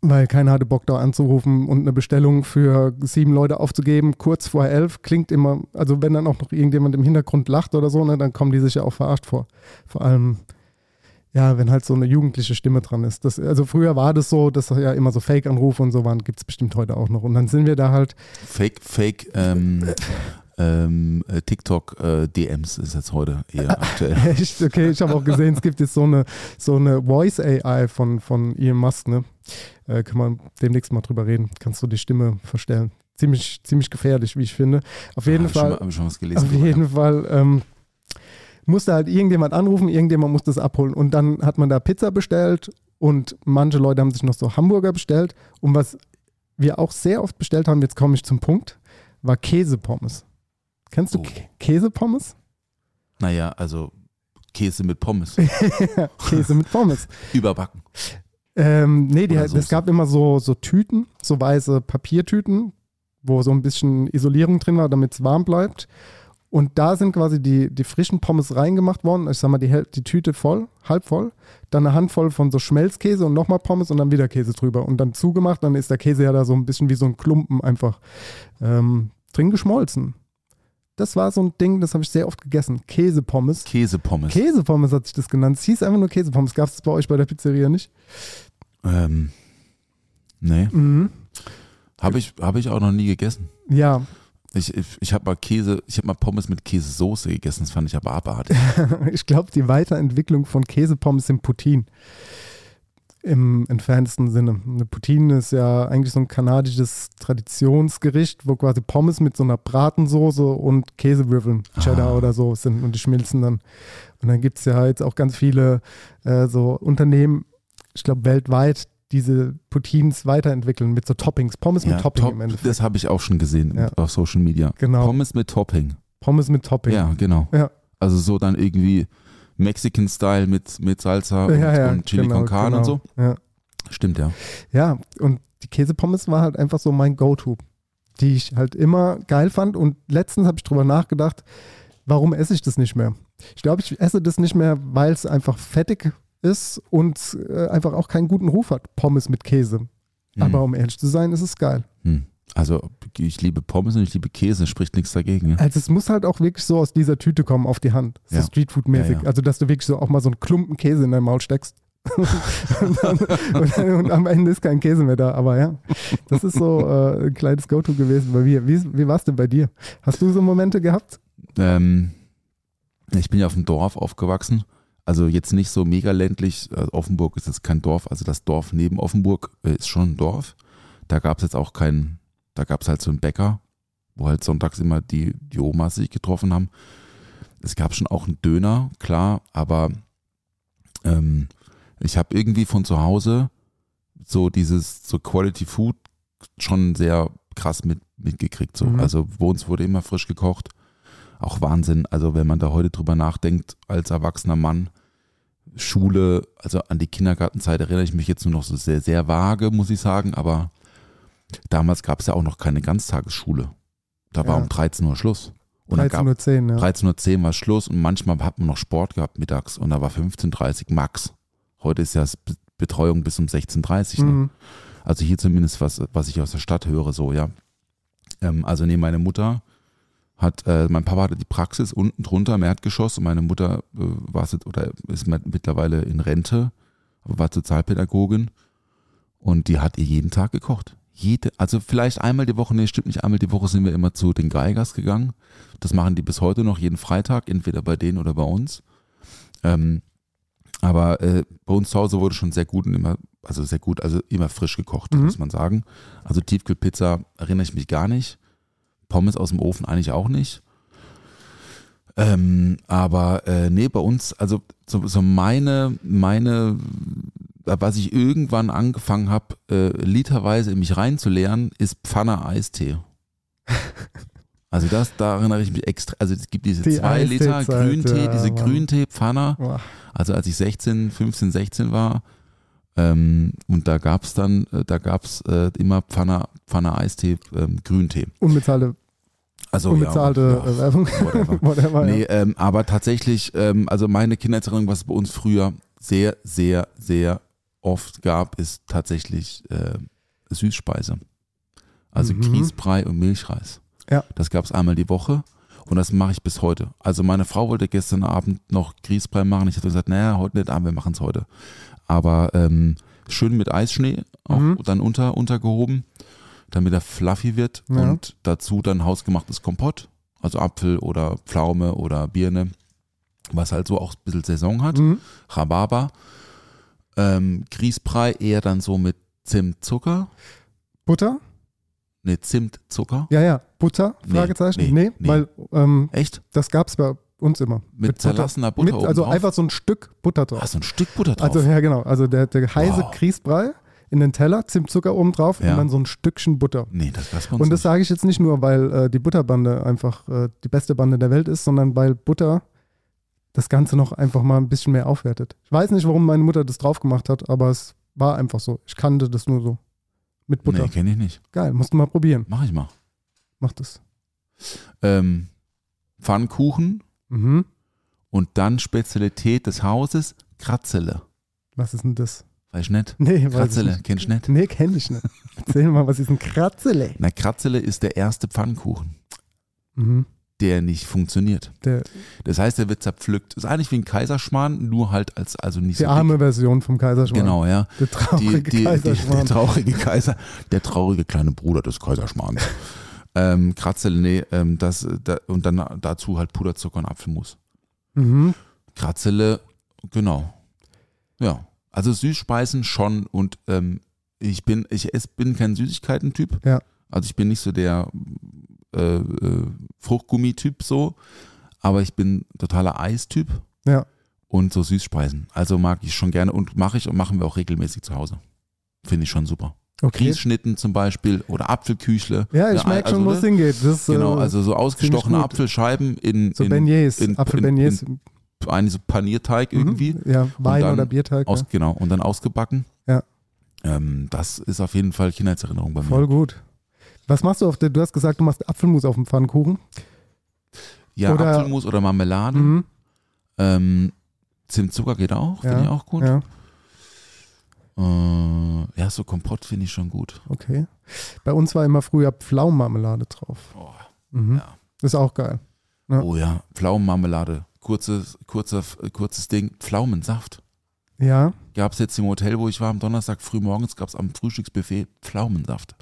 Weil keiner hatte Bock da anzurufen und eine Bestellung für sieben Leute aufzugeben, kurz vor elf, klingt immer, also wenn dann auch noch irgendjemand im Hintergrund lacht oder so, ne, dann kommen die sich ja auch verarscht vor. Vor allem, ja, wenn halt so eine jugendliche Stimme dran ist. Das, also früher war das so, dass ja immer so Fake-Anrufe und so waren, gibt es bestimmt heute auch noch. Und dann sind wir da halt, Fake, Fake, ähm, ähm, äh, TikTok äh, DMs ist jetzt heute eher aktuell. Echt? Okay, ich habe auch gesehen, es gibt jetzt so eine, so eine Voice AI von, von Elon Musk, ne? Äh, kann man demnächst mal drüber reden. Kannst du die Stimme verstellen. Ziemlich, ziemlich gefährlich, wie ich finde. Auf jeden schon Fall. mal- hab ich schon was gelesen. Auf jeden Fall ähm, musste halt irgendjemand anrufen, irgendjemand musste es abholen. Und dann hat man da Pizza bestellt und manche Leute haben sich noch so Hamburger bestellt. Und was wir auch sehr oft bestellt haben, jetzt komme ich zum Punkt, war Käsepommes. Kennst du Oh. Kä- Käsepommes? Naja, also Käse mit Pommes. Käse mit Pommes. Überbacken. Ähm, nee, die, es gab immer so, so Tüten, so weiße Papiertüten, wo so ein bisschen Isolierung drin war, damit es warm bleibt. Und da sind quasi die, die frischen Pommes reingemacht worden. Ich sag mal, die, die Tüte voll, halb voll. Dann eine Handvoll von so Schmelzkäse und nochmal Pommes und dann wieder Käse drüber. Und dann zugemacht, dann ist der Käse ja da so ein bisschen wie so ein Klumpen einfach ähm, drin geschmolzen. Das war so ein Ding, das habe ich sehr oft gegessen. Käsepommes. Käsepommes. Käsepommes hat sich das genannt. Es hieß einfach nur Käsepommes. Gab es das bei euch bei der Pizzeria nicht? ähm, nee, Mhm. habe ich, hab ich auch noch nie gegessen. Ja, Ich, ich, ich habe mal Käse, ich habe mal Pommes mit Käsesoße gegessen, das fand ich aber abartig. ich glaube, die Weiterentwicklung von Käsepommes sind Poutine. Im entferntesten Sinne. Eine Poutine ist ja eigentlich so ein kanadisches Traditionsgericht, wo quasi Pommes mit so einer Bratensoße und Käsewürfeln, Cheddar Ah. oder so sind und die schmilzen dann. Und dann gibt es ja jetzt auch ganz viele äh, so Unternehmen, ich glaube weltweit, diese Poutines weiterentwickeln mit so Toppings. Pommes mit Ja, Topping top, im Endeffekt. das habe ich auch schon gesehen Ja. auf Social Media. Genau. Pommes mit Topping. Pommes mit Topping. Ja, genau. Ja. Also so dann irgendwie Mexican-Style mit, mit Salsa und, ja, ja, und Chili genau, con Carne und genau. so. Ja. Stimmt, ja. Ja, und die Käsepommes war halt einfach so mein Go-To, die ich halt immer geil fand. Und letztens habe ich drüber nachgedacht, warum esse ich das nicht mehr? Ich glaube, ich esse das nicht mehr, weil es einfach fettig ist und äh, einfach auch keinen guten Ruf hat. Pommes mit Käse. Aber um ehrlich zu sein, ist es geil. Hm. Also ich liebe Pommes und ich liebe Käse, spricht nichts dagegen. Ja? Also es muss halt auch wirklich so aus dieser Tüte kommen auf die Hand. So Ja. Streetfood-mäßig. Ja. Also dass du wirklich so auch mal so einen Klumpen Käse in dein Maul steckst. und, dann, und, dann, und am Ende ist kein Käse mehr da. Aber ja, das ist so äh, ein kleines Go-To gewesen bei mir. Wie, wie war es denn bei dir? Hast du so Momente gehabt? Ähm, ich bin ja auf dem Dorf aufgewachsen. Also jetzt nicht so mega ländlich. Also Offenburg ist jetzt kein Dorf. Also das Dorf neben Offenburg äh, ist schon ein Dorf. Da gab es jetzt auch keinen, da gab es halt so einen Bäcker, wo halt sonntags immer die, die Omas sich getroffen haben. Es gab schon auch einen Döner, klar, aber ähm, ich habe irgendwie von zu Hause so dieses, so Quality Food schon sehr krass mit, mitgekriegt. So. Mhm. Also bei uns wurde immer frisch gekocht. Auch Wahnsinn. Also wenn man da heute drüber nachdenkt, als erwachsener Mann, Schule, also an die Kindergartenzeit erinnere ich mich jetzt nur noch so sehr, sehr vage, muss ich sagen, aber damals gab es ja auch noch keine Ganztagesschule. Da war Ja. um 13 Uhr Schluss. Und dann gab 13.10 Uhr, ja. 13.10 Uhr war Schluss und manchmal hat man noch Sport gehabt mittags und da war 15.30 Uhr max. Heute ist ja Betreuung bis um 16.30 Uhr. Ne? Mhm. Also hier zumindest, was, was ich aus der Stadt höre, so, ja. Ähm, also nee, meine Mutter hat, äh, mein Papa hatte die Praxis unten drunter im Erdgeschoss und meine Mutter äh, war oder ist mit- mittlerweile in Rente, aber war Sozialpädagogin und die hat ihr jeden Tag gekocht. Jede, also vielleicht einmal die Woche, nee, stimmt nicht, einmal die Woche sind wir immer zu den Geigers gegangen. Das machen die bis heute noch jeden Freitag, entweder bei denen oder bei uns. Ähm, aber äh, bei uns zu Hause wurde schon sehr gut und immer, also sehr gut, also immer frisch gekocht, Mhm. muss man sagen. Also Tiefkühlpizza erinnere ich mich gar nicht. Pommes aus dem Ofen eigentlich auch nicht. Ähm, aber äh, nee, bei uns, also so, so meine, meine, was ich irgendwann angefangen habe, äh, literweise in mich reinzuleeren, ist Pfanne Eistee. Also das, da erinnere ich mich extra, also es gibt diese Die zwei Liter Grüntee, ja, diese. Grüntee-Pfanne. Also als ich 16, 15, 16 war, ähm, und da gab's dann, äh, da gab's äh, immer Pfanne, Pfanne Eistee, ähm, Grüntee. Unbezahlte, Also unbezahlte ja, äh, Werbung. whatever. Whatever, Nee, ja. ähm, aber tatsächlich, ähm, also meine Kindheitserinnerung, was es bei uns früher sehr, sehr, sehr oft gab, ist tatsächlich äh, Süßspeise. Also Mhm. Grießbrei und Milchreis. Ja. Das gab es einmal die Woche und das mache ich bis heute. Also meine Frau wollte gestern Abend noch Grießbrei machen. Ich habe gesagt, naja, heute nicht, aber wir machen es heute. Aber ähm, schön mit Eisschnee, auch Mhm. dann unter, untergehoben, damit er fluffy wird Ja. und dazu dann hausgemachtes Kompott, also Apfel oder Pflaume oder Birne, was halt so auch ein bisschen Saison hat. Mhm. Rhabarber. Ähm, Grießbrei eher dann so mit Zimtzucker. Butter? Ne, Zimtzucker. Ja, ja. Butter? Fragezeichen? nee, Nee, nee. weil ähm, Echt? das gab es bei uns immer. Mit, zerlassener Butter Mit, oben also einfach so ein Stück Butter drauf. Ah, so ein Stück Butter drauf. Also ja, genau. Also der, der heiße Wow. Grießbrei in den Teller, Zimtzucker oben drauf Ja. und dann so ein Stückchen Butter. nee, das bei uns Und das sage ich jetzt nicht nur, weil äh, die Butterbande einfach äh, die beste Bande der Welt ist, sondern weil Butter das Ganze noch einfach mal ein bisschen mehr aufwertet. Ich weiß nicht, warum meine Mutter das drauf gemacht hat, aber es war einfach so. Ich kannte das nur so. Mit Butter. Nee, kenne ich nicht. Geil, musst du mal probieren. Mach ich mal. Mach das. Ähm, Pfannkuchen Mhm. und dann Spezialität des Hauses, Kratzele. Was ist denn das? Weiß ich nicht. Nee, weiß ich Kratzele, nicht. kennst du nicht? Nee, kenn ich nicht. Erzähl mal, was ist ein Kratzele? Na, Kratzele ist der erste Pfannkuchen, Mhm. der nicht funktioniert. Der, Das heißt, der wird zerpflückt. Ist eigentlich wie ein Kaiserschmarrn, nur halt als, also nicht die so arme dick. Version vom Kaiserschmarrn. Genau, ja. Der Die, traurige die, die, der Kaiserschmarrn. traurige Kaiser, der traurige kleine Bruder des Kaiserschmarrns. Ähm, Kratzele, nee, ähm, das, da, und dann dazu halt Puderzucker und Apfelmus. mhm. Kratzele, genau. Ja, also Süßspeisen schon und ähm, ich bin, ich ess, bin kein Süßigkeiten-Typ. Ja. Also ich bin nicht so der äh, äh, Fruchtgummi-Typ so, aber ich bin totaler Eistyp Ja. und so Süßspeisen. Also mag ich schon gerne und mache ich und machen wir auch regelmäßig zu Hause. Finde ich schon super. Okay. Grießschnitten zum Beispiel oder Apfelküchle. Ja, ich merke schon, wo es ne? hingeht. Das Genau, äh, also so ausgestochene. Apfelscheiben in, so in, Beignets, in- Apfelbeignets. in, einen so Panierteig Mhm. irgendwie. Ja, Wein dann oder Bierteig. Aus, ja. Genau, und dann ausgebacken. Ja. Ähm, das ist auf jeden Fall Kindheitserinnerung bei mir. Voll gut. Was machst du auf der, du hast gesagt, du machst Apfelmus auf dem Pfannkuchen. Ja, Oder- Apfelmus oder Marmelade. Mhm. Ähm, Zimtzucker geht auch, Ja, finde ich auch gut. Ja, Äh, ja, so Kompott finde ich schon gut. okay. Bei uns war immer früher Pflaumenmarmelade drauf. Oh, Mhm. Ja. Ist auch geil. Ja. oh ja, Pflaumenmarmelade. Kurzes, kurzer, kurzes Ding. Pflaumensaft. Ja, Gab es jetzt im Hotel, wo ich war, am Donnerstag früh morgens, gab es am Frühstücksbuffet Pflaumensaft.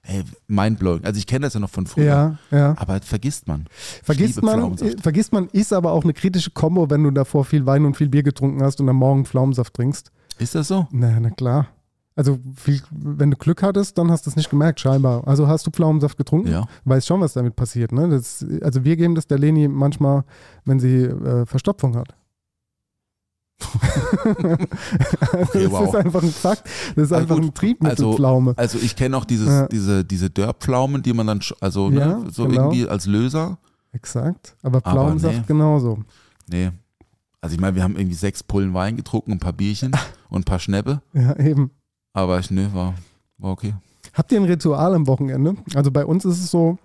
Hey, mindblowing. Also ich kenne das ja noch von früher. ja, ja. Aber vergisst man. Vergisst man, vergisst man, ist aber auch eine kritische Kombo, wenn du davor viel Wein und viel Bier getrunken hast und am Morgen Pflaumensaft trinkst. Ist das so? Na, na klar. Also, viel, wenn du Glück hattest, dann hast du es nicht gemerkt, scheinbar. Also hast du Pflaumensaft getrunken? Ja. Weißt schon, was damit passiert. Ne? Das, also wir geben das der Leni manchmal, wenn sie äh, Verstopfung hat. Okay, das wow. ist einfach ein Fakt. Das ist Ah, einfach gut. ein Triebmittelpflaume. Also ich kenne auch dieses, Ja. diese, diese Dörrpflaumen, die man dann, also Ja, ne, so genau. irgendwie als Löser. Exakt. Aber Aber Pflaumensaft nee. genauso. Nee. Also ich meine, wir haben irgendwie sechs Pullen Wein getrunken, ein paar Bierchen und ein paar Schnäppe. Ja, eben. Aber ich, nee, war, war okay. Habt ihr ein Ritual am Wochenende? Also bei uns ist es so,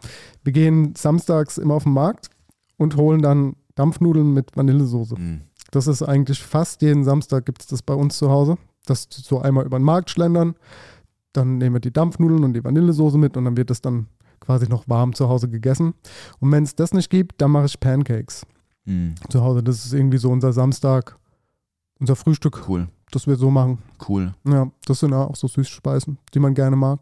wir gehen samstags immer auf den Markt und holen dann Dampfnudeln mit Vanillesoße. Mhm. Das ist eigentlich fast jeden Samstag gibt es das bei uns zu Hause. Das so einmal über den Markt schlendern, dann nehmen wir die Dampfnudeln und die Vanillesoße mit und dann wird das dann quasi noch warm zu Hause gegessen. Und wenn es das nicht gibt, dann mache ich Pancakes Mhm. zu Hause. Das ist irgendwie so unser Samstag, unser Frühstück, Cool, das wir so machen. cool. Ja, das sind ja auch so Süßspeisen, die man gerne mag.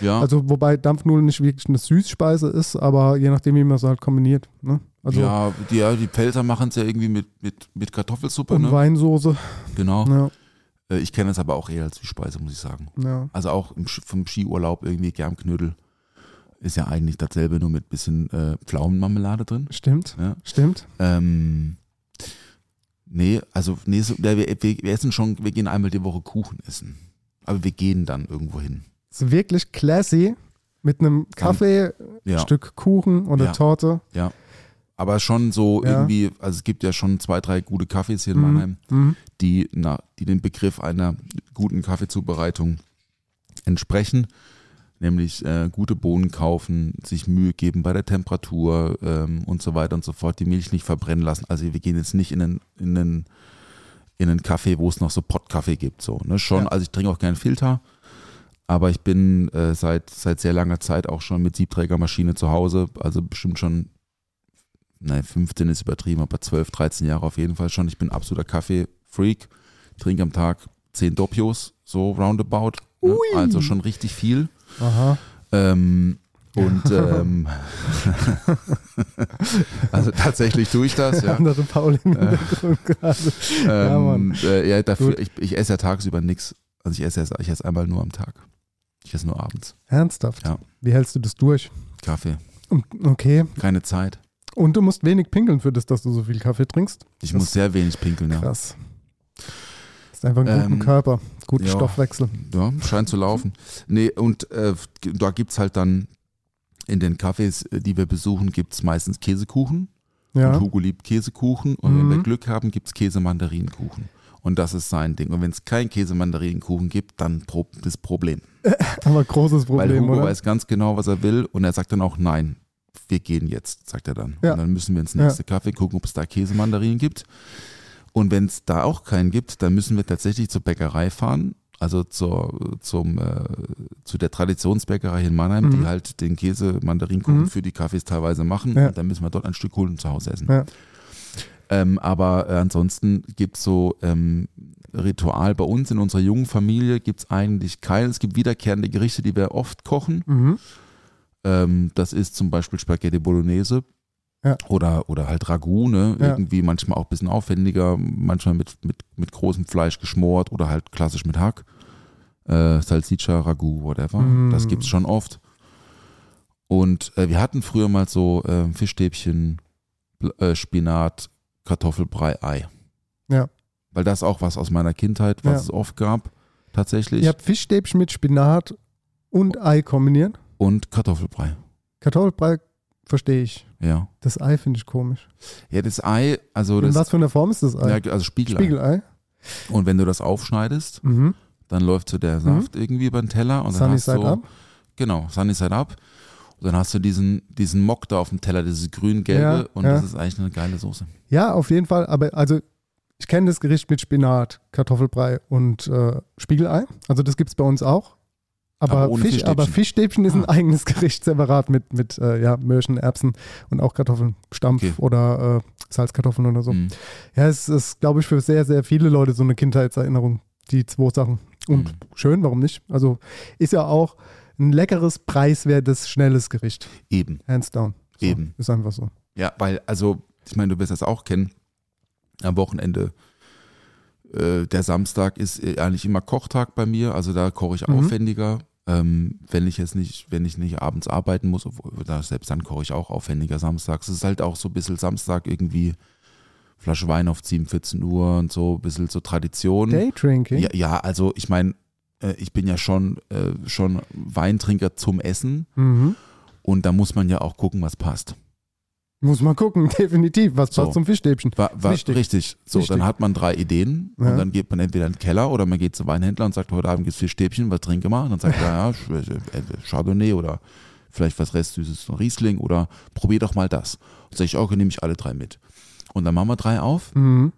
Ja, Also wobei Dampfnudeln nicht wirklich eine Süßspeise ist, aber je nachdem, wie man es halt kombiniert. Ne? Also ja, die, ja, die Pfälzer machen es ja irgendwie mit, mit, mit Kartoffelsuppe, und ne? Weinsoße. Genau. Ja, Äh, Ich kenne es aber auch eher als Süßspeise, muss ich sagen. ja. Also auch im, vom Skiurlaub irgendwie Germknödel ist ja eigentlich dasselbe, nur mit bisschen äh, Pflaumenmarmelade drin. Stimmt, Ja. stimmt. Ähm, nee, also nee, so, wir, wir, wir essen schon, wir gehen einmal die Woche Kuchen essen. Aber wir gehen dann irgendwo hin. Ist wirklich classy mit einem Kaffee, Ja, Stück Kuchen oder Ja. Torte. ja. Aber schon so Ja. irgendwie, also es gibt ja schon zwei, drei gute Kaffees hier in Mhm. Mannheim, Mhm. die, na, die dem Begriff einer guten Kaffeezubereitung entsprechen. Nämlich äh, gute Bohnen kaufen, sich Mühe geben bei der Temperatur ähm, und so weiter und so fort, die Milch nicht verbrennen lassen. Also wir gehen jetzt nicht in einen, in einen, in einen Kaffee, wo es noch so Pottkaffee gibt. So, ne? Schon, Ja. also ich trinke auch keinen Filter, aber ich bin äh, seit, seit sehr langer Zeit auch schon mit Siebträgermaschine zu Hause, also bestimmt schon, nein, 15 ist übertrieben, aber 12, 13 Jahre auf jeden Fall schon. Ich bin absoluter Kaffee-Freak, trinke am Tag 10 Doppios, so roundabout. Ne? Also schon richtig viel. Aha. Ähm, und ähm, also tatsächlich tue ich das, ja. Andere Paul im Hintergrund gerade. Ja, Ähm, Mann. äh, ja, dafür, Gut. ich, ich esse ja tagsüber nichts. Also ich esse, ich esse einmal nur am Tag. Ich esse nur abends. Ernsthaft? Ja. Wie hältst du das durch? Kaffee. Okay. Keine Zeit. Und du musst wenig pinkeln für das, dass du so viel Kaffee trinkst. Ich Das- muss sehr wenig pinkeln, ja. Krass. Ist einfach einen guten Ähm, Körper, guten ja. Stoffwechsel. Ja, scheint zu laufen. Nee, und äh, da gibt es halt dann in den Cafés, äh, die wir besuchen, gibt es meistens Käsekuchen. Und Ja. Hugo liebt Käsekuchen. Und wenn Mhm. wir Glück haben, gibt es Käse-Mandarinenkuchen. Und das ist sein Ding. Und wenn es keinen Käse-Mandarinenkuchen gibt, dann pro das Problem. Aber großes Weil Problem, Hugo oder? weiß ganz genau, was er will. Und er sagt dann auch nein. Wir gehen jetzt, sagt er dann. Ja. Und dann müssen wir ins Ja. nächste Kaffee gucken, ob es da Käsemandarinen gibt. Und wenn es da auch keinen gibt, dann müssen wir tatsächlich zur Bäckerei fahren. Also zur, zum, äh, zu der Traditionsbäckerei in Mannheim, Mhm. die halt den Käse-Mandarinkuchen Mhm. für die Kaffees teilweise machen. Ja. Und dann müssen wir dort ein Stück holen und zu Hause essen. Ja. Ähm, aber äh, ansonsten gibt es so ähm, Ritual bei uns in unserer jungen Familie gibt es eigentlich keinen. Es gibt wiederkehrende Gerichte, die wir oft kochen. Mhm. Ähm, das ist zum Beispiel Spaghetti Bolognese. Ja. Oder, oder halt Ragout, ne? Ja. Irgendwie manchmal auch ein bisschen aufwendiger, manchmal mit, mit, mit großem Fleisch geschmort oder halt klassisch mit Hack. Äh, Salsiccia, Ragout, whatever. Mm. Das gibt's schon oft. Und äh, wir hatten früher mal so äh, Fischstäbchen, äh, Spinat, Kartoffelbrei, Ei. Ja. Weil das auch was aus meiner Kindheit, was Ja. es oft gab, tatsächlich. Ihr habt Fischstäbchen mit Spinat und Ei kombiniert. Und Kartoffelbrei. Kartoffelbrei verstehe ich. Ja. Das Ei finde ich komisch. Ja, das Ei, also In das was für einer Form ist das Ei? ja, also Spiegelei. Spiegelei. Und wenn du das aufschneidest, Mhm. dann läuft so der Saft irgendwie über den Teller und dann Sunny hast side du up. genau Sunny Side Up. Und dann hast du diesen diesen Mock da auf dem Teller, dieses grün-gelbe Ja, und ja. das ist eigentlich eine geile Soße. Ja, auf jeden Fall. Aber also ich kenne das Gericht mit Spinat, Kartoffelbrei und äh, Spiegelei. Also das gibt es bei uns auch. Aber, Aber Fisch, Fischstäbchen. aber Fischstäbchen ist ein Ah. eigenes Gericht, separat mit, mit äh, ja, Möhrchen, Erbsen und auch Kartoffeln, Stampf Okay. oder äh, Salzkartoffeln oder so. Mhm. Ja, es ist, glaube ich, für sehr, sehr viele Leute so eine Kindheitserinnerung, die zwei Sachen. Und Mhm. schön, warum nicht? Also ist ja auch ein leckeres, preiswertes, schnelles Gericht. Eben. Hands down. So, Eben. Ist einfach so. Ja, weil also ich meine, du wirst das auch kennen. Am Wochenende äh, der Samstag ist äh, eigentlich immer Kochtag bei mir, also da koche ich Mhm. aufwendiger. Ähm, wenn ich jetzt nicht, wenn ich nicht abends arbeiten muss, obwohl, da, selbst dann koche ich auch aufwendiger samstags. Es ist halt auch so ein bisschen Samstag irgendwie Flasche Wein aufziehen, 14 Uhr und so, ein bisschen so Tradition. Daydrinking. Ja, ja, also ich meine, äh, ich bin ja schon, äh, schon Weintrinker zum Essen Mhm. und da muss man ja auch gucken, was passt. Muss man gucken, definitiv. Was So. passt zum Fischstäbchen? War, war Wichtig. richtig. So, Wichtig. dann hat man drei Ideen Ja. und dann geht man entweder in den Keller oder man geht zum Weinhändler und sagt, heute Abend gibt es vier Stäbchen, was trinke mal? Und dann sagt er, ja, Chardonnay oder vielleicht was Restsüßes, ein Riesling oder probier doch mal das. Und sage ich, okay, nehme ich alle drei mit. Und dann machen wir drei auf Mhm.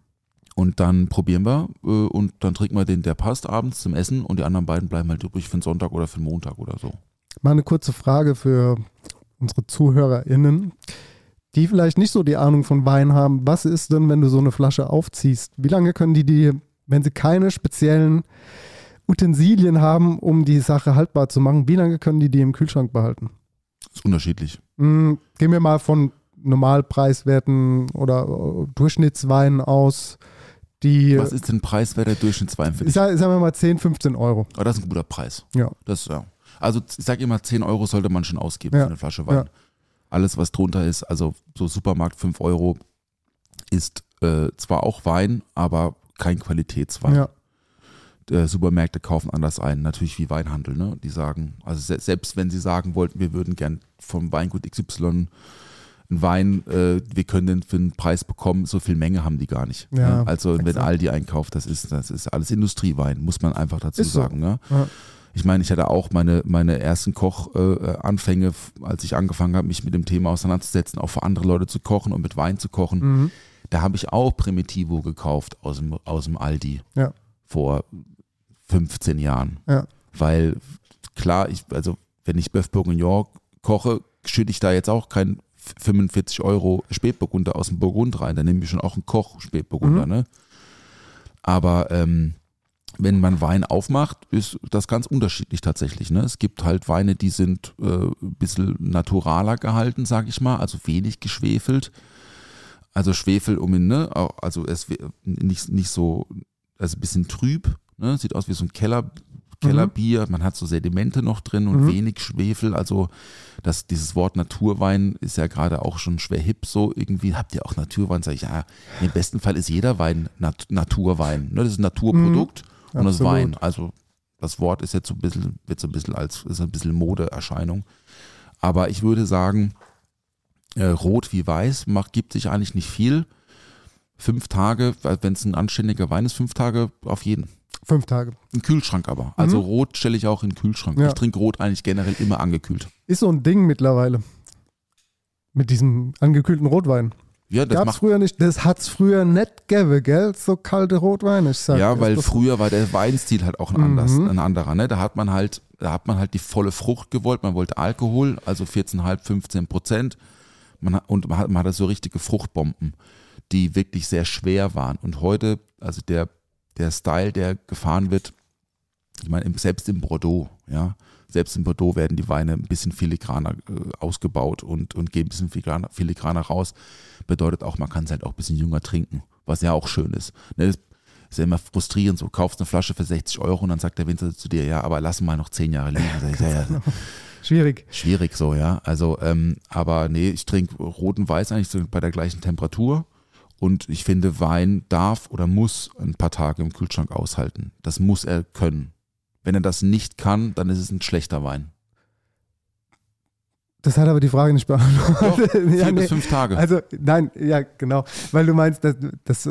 und dann probieren wir äh, und dann trinken wir den, der passt abends zum Essen und die anderen beiden bleiben halt übrig für den Sonntag oder für den Montag oder so. Mal eine kurze Frage für unsere ZuhörerInnen, die vielleicht nicht so die Ahnung von Wein haben. Was ist denn, wenn du so eine Flasche aufziehst? Wie lange können die die, wenn sie keine speziellen Utensilien haben, um die Sache haltbar zu machen, wie lange können die die im Kühlschrank behalten? Ist unterschiedlich. Hm, gehen wir mal von Normalpreiswerten oder äh, Durchschnittsweinen aus, die, Was ist denn preiswerter Durchschnittswein für ich dich? sag, sagen wir mal 10, 15 Euro. Aber das ist ein guter Preis. Ja. Das, ja. Also ich sage immer, 10 Euro sollte man schon ausgeben Ja. für eine Flasche Wein. Ja. Alles, was drunter ist, also so Supermarkt 5 Euro, ist äh, zwar auch Wein, aber kein Qualitätswein. Ja. Äh, Supermärkte kaufen anders ein, natürlich wie Weinhandel. Ne? Die sagen, also se selbst wenn sie sagen wollten, wir würden gern vom Weingut XY einen Wein, äh, wir können den für einen Preis bekommen, so viel Menge haben die gar nicht. Ja, ne? Also wenn exakt. Aldi einkauft, das ist, das ist alles Industriewein, muss man einfach dazu Ist so. sagen. Ne? Ja. Ich meine, ich hatte auch meine, meine ersten Kochanfänge, äh, als ich angefangen habe, mich mit dem Thema auseinanderzusetzen, auch für andere Leute zu kochen und mit Wein zu kochen. Mhm. Da habe ich auch Primitivo gekauft aus dem, aus dem Aldi Ja. vor 15 Jahren. Ja. Weil klar, ich, also wenn ich Bœuf Bourguignon koche, schütte ich da jetzt auch kein 45 Euro Spätburgunder aus dem Burgund rein. Da nehme ich schon auch einen Koch Spätburgunder. Mhm. Ne? Aber ähm, wenn man Wein aufmacht, ist das ganz unterschiedlich tatsächlich. Ne? Es gibt halt Weine, die sind äh, ein bisschen naturaler gehalten, sag ich mal, also wenig geschwefelt. Also Schwefel um ihn, ne? Also es nicht, nicht so, also ein bisschen trüb, ne? Sieht aus wie so ein Keller, Kellerbier. Man hat so Sedimente noch drin und Mhm. wenig Schwefel. Also das, dieses Wort Naturwein ist ja gerade auch schon schwer hip so. Irgendwie habt ihr auch Naturwein, sag ich, ja, im besten Fall ist jeder Wein Nat Naturwein. Ne? Das ist ein Naturprodukt und das. Wein. Also das Wort ist jetzt so ein bisschen, wird so ein bisschen als, ist ein bisschen Modeerscheinung. Aber ich würde sagen, äh, rot wie weiß macht, gibt sich eigentlich nicht viel. Fünf Tage, wenn es ein anständiger Wein ist, fünf Tage auf jeden. Fünf Tage. Im Kühlschrank aber. Also Mhm. rot stelle ich auch in den Kühlschrank. Ja. Ich trinke rot eigentlich generell immer angekühlt. Ist so ein Ding mittlerweile. Mit diesem angekühlten Rotwein. Ja, das Gab's früher nicht. Das hat's früher nicht gegeben, gell? So kalte Rotweine. Ich sag, ja, weil früher war der Weinstil halt auch ein, anders, Mhm. ein anderer. Ne? Da hat man halt, da hat man halt die volle Frucht gewollt. Man wollte Alkohol, also 14,5, 15 Prozent. Man und man hat- man hatte so richtige Fruchtbomben, die wirklich sehr schwer waren. Und heute, also der, der Style, der gefahren wird, ich meine, selbst im Bordeaux, ja, selbst im Bordeaux werden die Weine ein bisschen filigraner äh, ausgebaut und, und gehen ein bisschen filigraner, filigraner raus. Bedeutet auch, man kann es halt auch ein bisschen jünger trinken, was ja auch schön ist. Ne, das ist ja immer frustrierend, so kaufst eine Flasche für 60 Euro und dann sagt der Winzer zu dir, ja, aber lass mal noch 10 Jahre liegen. Ich, ja, ja, Schwierig. schwierig so, ja. Also, ähm, aber nee, ich trinke roten Weiß eigentlich so bei der gleichen Temperatur. Und ich finde, Wein darf oder muss ein paar Tage im Kühlschrank aushalten. Das muss er können. Wenn er das nicht kann, dann ist es ein schlechter Wein. Das hat aber die Frage nicht beantwortet. Vier Ja, nee. bis fünf Tage. Also, nein, ja, genau. Weil du meinst, dass, dass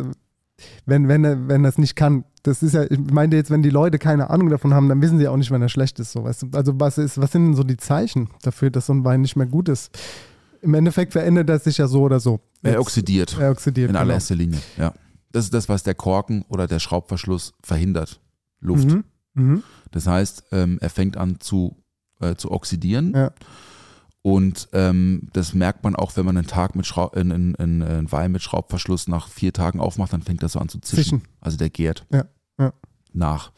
wenn, wenn, er, wenn er es nicht kann, das ist ja, ich meinte jetzt, wenn die Leute keine Ahnung davon haben, dann wissen sie auch nicht, wenn er schlecht ist. So, weißt du? Also, was, ist, was sind denn so die Zeichen dafür, dass so ein Wein nicht mehr gut ist? Im Endeffekt verändert er sich ja so oder so. er Jetzt- oxidiert. Er oxidiert. in genau. allererster Linie, ja. Das ist das, was der Korken oder der Schraubverschluss verhindert. Luft. Mhm. Mhm. Das heißt, ähm, er fängt an zu, äh, zu oxidieren. Ja. Und ähm, das merkt man auch, wenn man einen Tag mit Schrau einen, einen, einen, einen Wein mit Schraubverschluss nach vier Tagen aufmacht, dann fängt er so an zu zischen. Zischen. Also der gärt Ja, ja. nach.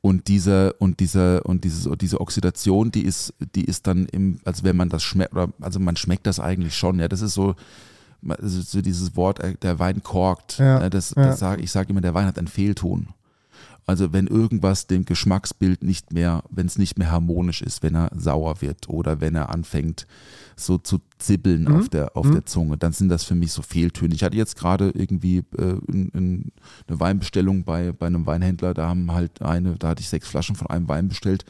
Und diese und diese und diese diese Oxidation, die ist die ist dann im also wenn man das schmeckt oder also man schmeckt das eigentlich schon, ja, das ist so das ist so dieses Wort äh, der Wein korkt. Ja, ne, das, das sag, ich sage immer der Wein hat einen Fehlton. Also wenn irgendwas dem Geschmacksbild nicht mehr, wenn es nicht mehr harmonisch ist, wenn er sauer wird oder wenn er anfängt so zu zibbeln Mhm. auf der auf der Zunge, dann sind das für mich so Fehltöne. Ich hatte jetzt gerade irgendwie äh, in, in eine Weinbestellung bei, bei einem Weinhändler, da haben halt eine, da hatte ich sechs Flaschen von einem Wein bestellt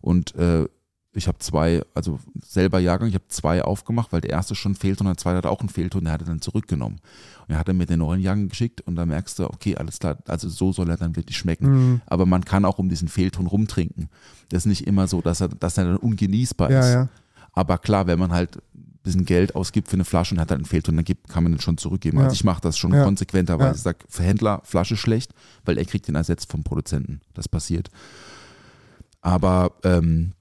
und äh, ich habe zwei, also selber Jahrgang, ich habe zwei aufgemacht, weil der erste schon fehlte und der zweite hatte auch einen Fehlton, der hat er dann zurückgenommen. Und er hat er mir den neuen Jahrgang geschickt und da merkst du, okay, alles klar, also so soll er dann wirklich schmecken. Mhm. Aber man kann auch um diesen Fehlton rumtrinken. Das ist nicht immer so, dass er, dass er dann ungenießbar Ja, ist. ja. Aber klar, wenn man halt ein bisschen Geld ausgibt für eine Flasche und hat dann einen Fehlton, dann gibt, kann man den schon zurückgeben. Ja. Also ich mache das schon Ja. konsequenter, weil Ja. ich sage, für Händler Flasche schlecht, weil er kriegt den ersetzt vom Produzenten. Das passiert. Aber ähm,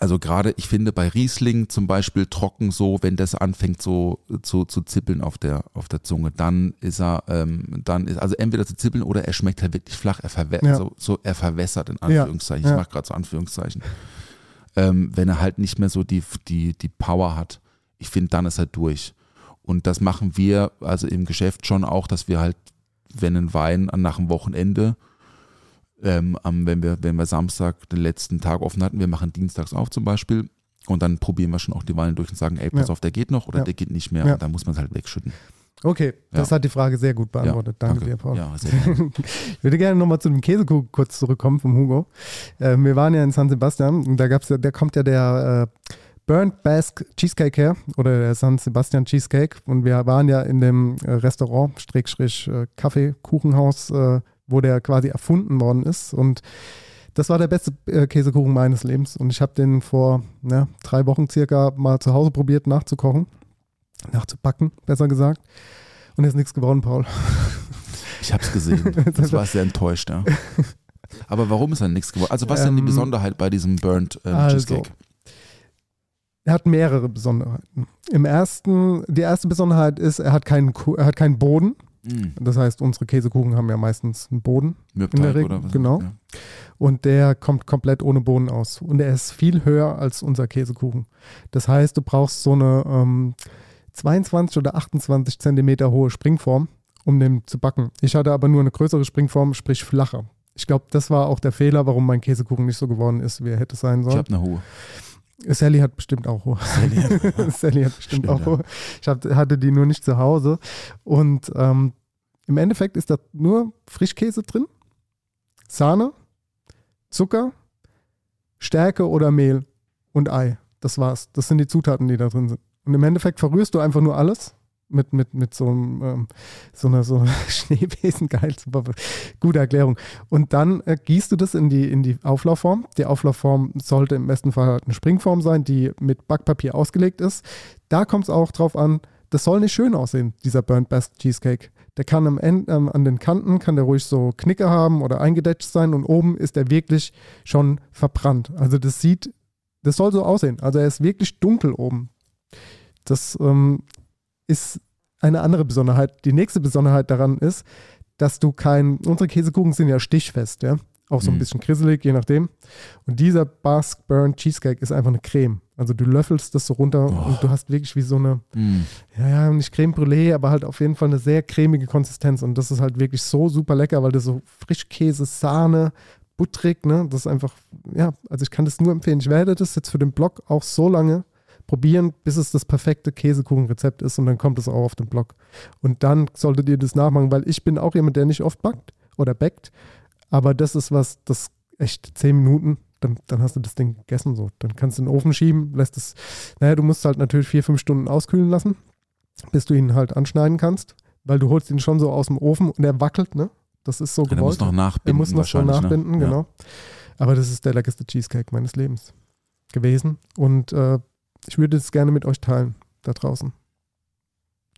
also gerade, ich finde bei Riesling zum Beispiel trocken so, wenn das anfängt so zu, zu zippeln auf der, auf der Zunge, dann ist er, ähm, dann ist, also entweder zu zippeln oder er schmeckt halt wirklich flach, er, verwä Ja. so, so, er verwässert in. Anführungszeichen. Ja. Ich mache gerade so Anführungszeichen. Ähm, wenn er halt nicht mehr so die, die, die Power hat, ich finde, dann ist er durch. Und das machen wir also im Geschäft schon auch, dass wir halt, wenn ein Wein nach dem Wochenende, ähm, wenn, wir, wenn wir Samstag den letzten Tag offen hatten, wir machen dienstags auf zum Beispiel und dann probieren wir schon auch die Weine durch und sagen, ey, pass Ja. auf, der geht noch oder Ja. der geht nicht mehr. Ja. Und dann muss man es halt wegschütten. Okay, das Ja. hat die Frage sehr gut beantwortet. Ja, danke, dir, Paul. Ja. Ich würde gerne nochmal zu dem Käsekuchen kurz zurückkommen vom Hugo. Äh, wir waren ja in San Sebastian und da gab's ja, da kommt ja der äh, Burnt Basque Cheesecake her oder der San Sebastian Cheesecake und wir waren ja in dem äh, Restaurant, Schrägstrich äh, Kaffeekuchenhaus, äh, wo der quasi erfunden worden ist und das war der beste äh, Käsekuchen meines Lebens und ich habe den vor ja, drei Wochen circa mal zu Hause probiert nachzukochen, nachzubacken, besser gesagt. Und ist nichts geworden, Paul. Ich habe es gesehen. Das war sehr enttäuscht, ja. Aber warum ist dann nichts geworden? Also was ist denn die Ähm, Besonderheit bei diesem Burnt ähm, also, Cheesecake? Er hat mehrere Besonderheiten. Im ersten, die erste Besonderheit ist, er hat keinen, er hat keinen Boden. Mm, Das heißt, unsere Käsekuchen haben ja meistens einen Boden. Mürbteig in der Regel, oder was? genau. Ja. Und der kommt komplett ohne Boden aus. Und er ist viel höher als unser Käsekuchen. Das heißt, du brauchst so eine ähm, 22 oder 28 Zentimeter hohe Springform, um den zu backen. Ich hatte aber nur eine größere Springform, sprich flacher. Ich glaube, das war auch der Fehler, warum mein Käsekuchen nicht so geworden ist, wie er hätte sein Ich sollen. habe eine hohe. Sally hat bestimmt auch hohe. Sally hat- Sally hat bestimmt Stimmt, auch hohe. Ich hab, hatte die nur nicht zu Hause. Und ähm, im Endeffekt ist da nur Frischkäse drin, Sahne, Zucker, Stärke oder Mehl und Ei. Das war's. Das sind die Zutaten, die da drin sind. Und im Endeffekt verrührst du einfach nur alles mit, mit, mit so, einem, ähm, so einer, so einer Schneebesen, geil, super, gute Erklärung. Und dann äh, gießt du das in die, in die Auflaufform. Die Auflaufform sollte im besten Fall halt eine Springform sein, die mit Backpapier ausgelegt ist. Da kommt es auch drauf an, das soll nicht schön aussehen, dieser Burnt Basque Cheesecake. Der kann am Ende, ähm, an den Kanten, kann der ruhig so Knicke haben oder eingedetscht sein und oben ist er wirklich schon verbrannt. Also das sieht, das soll so aussehen. Also er ist wirklich dunkel oben. Das ähm, ist eine andere Besonderheit. Die nächste Besonderheit daran ist, dass du kein, unsere Käsekuchen sind ja stichfest, ja. Auch so ein Mhm. bisschen grisselig, je nachdem. Und dieser Basque Burnt Cheesecake ist einfach eine Creme. Also du löffelst das so runter Oh. und du hast wirklich wie so eine, Mm. ja, ja, nicht Creme Brûlée, aber halt auf jeden Fall eine sehr cremige Konsistenz. Und das ist halt wirklich so super lecker, weil das so Frischkäse, Sahne, butterig, ne? Das ist einfach, ja, also ich kann das nur empfehlen. Ich werde das jetzt für den Blog auch so lange probieren, bis es das perfekte Käsekuchenrezept ist und dann kommt es auch auf den Blog. Und dann solltet ihr das nachmachen, weil ich bin auch jemand, der nicht oft backt oder backt. Aber das ist was, das echt zehn Minuten, dann, dann hast du das Ding gegessen so. Dann kannst du in den Ofen schieben, lässt es, naja, du musst halt natürlich vier, fünf Stunden auskühlen lassen, bis du ihn halt anschneiden kannst, weil du holst ihn schon so aus dem Ofen und er wackelt, ne? Das ist so Ja, gewollt. muss noch nachbinden. Er muss noch so wahrscheinlich, nachbinden, ne? Ja. genau. Aber das ist der leckerste Cheesecake meines Lebens gewesen. Und äh, ich würde es gerne mit euch teilen, da draußen.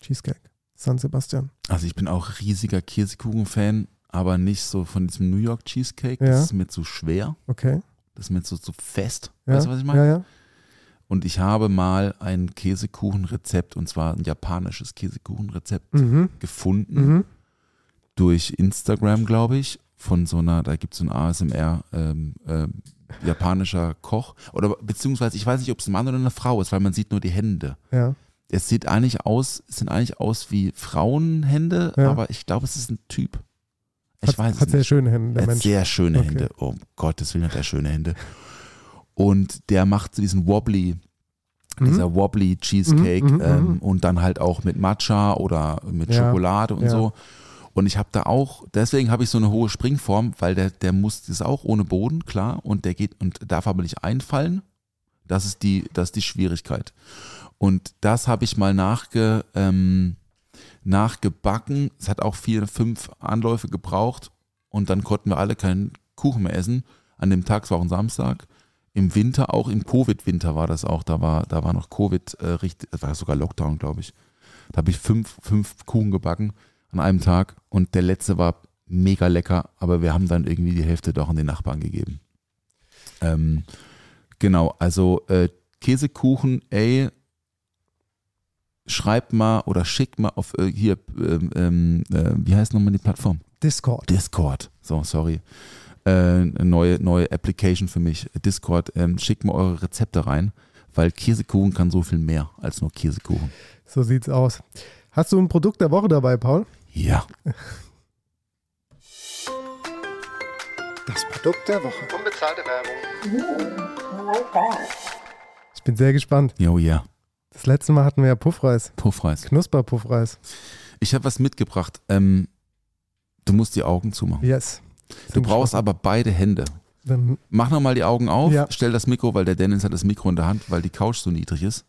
Cheesecake. San Sebastian. Also ich bin auch riesiger Käsekuchen-Fan, aber nicht so von diesem New York Cheesecake. Ja. Das ist mir zu schwer. Okay. Das ist mir zu, zu fest. Ja. Weißt du, was ich meine? Ja, ja. Und ich habe mal ein Käsekuchenrezept, und zwar ein japanisches Käsekuchenrezept Mhm. gefunden Mhm. durch Instagram, glaube ich, von so einer, da gibt es so ein ASMR ähm, ähm, japanischer Koch. Oder beziehungsweise, ich weiß nicht, ob es ein Mann oder eine Frau ist, weil man sieht nur die Hände. Ja. Es sieht eigentlich aus, es sehen eigentlich aus wie Frauenhände, Ja. aber ich glaube, es ist ein Typ. Ich Hat, weiß es hat sehr nicht. schöne Hände, der Er hat Mensch. sehr schöne Okay. Hände. Oh Gottes Willen hat er schöne Hände. Und der macht so diesen Wobbly, Mhm. dieser Wobbly Cheesecake Mhm, mhm, ähm, mhm. und dann halt auch mit Matcha oder mit Ja, Schokolade und ja. so. Und ich habe da auch, deswegen habe ich so eine hohe Springform, weil der, der muss, ist auch ohne Boden, klar, und der geht und darf aber nicht einfallen. Das ist die, das ist die Schwierigkeit. Und das habe ich mal nachge, ähm, nachgebacken. Es hat auch vier, fünf Anläufe gebraucht und dann konnten wir alle keinen Kuchen mehr essen. An dem Tag, es war auch ein Samstag. Im Winter, auch im Covid-Winter war das auch. Da war, da war noch Covid, äh, richtig, war sogar Lockdown, glaube ich. Da habe ich fünf, fünf Kuchen gebacken an einem Tag und der letzte war mega lecker, aber wir haben dann irgendwie die Hälfte doch an den Nachbarn gegeben. Ähm, genau, also äh, Käsekuchen, ey, schreibt mal oder schickt mal auf äh, hier, ähm, ähm, äh, wie heißt nochmal die Plattform? Discord. Discord. So, sorry. Äh, eine neue, neue Application für mich. Discord. Ähm, schickt mal eure Rezepte rein, weil Käsekuchen kann so viel mehr als nur Käsekuchen. So sieht's aus. Hast du ein Produkt der Woche dabei, Paul? Ja. Das Produkt der Woche. Unbezahlte Werbung. Ich bin sehr gespannt. Jo, ja. Das letzte Mal hatten wir ja Puffreis. Puffreis. Knusper-Puffreis. Ich habe was mitgebracht. Ähm, du musst die Augen zumachen. Yes. Du brauchst aber beide Hände. Dann, Mach nochmal die Augen auf, Ja. stell das Mikro, weil der Dennis hat das Mikro in der Hand, weil die Couch so niedrig ist.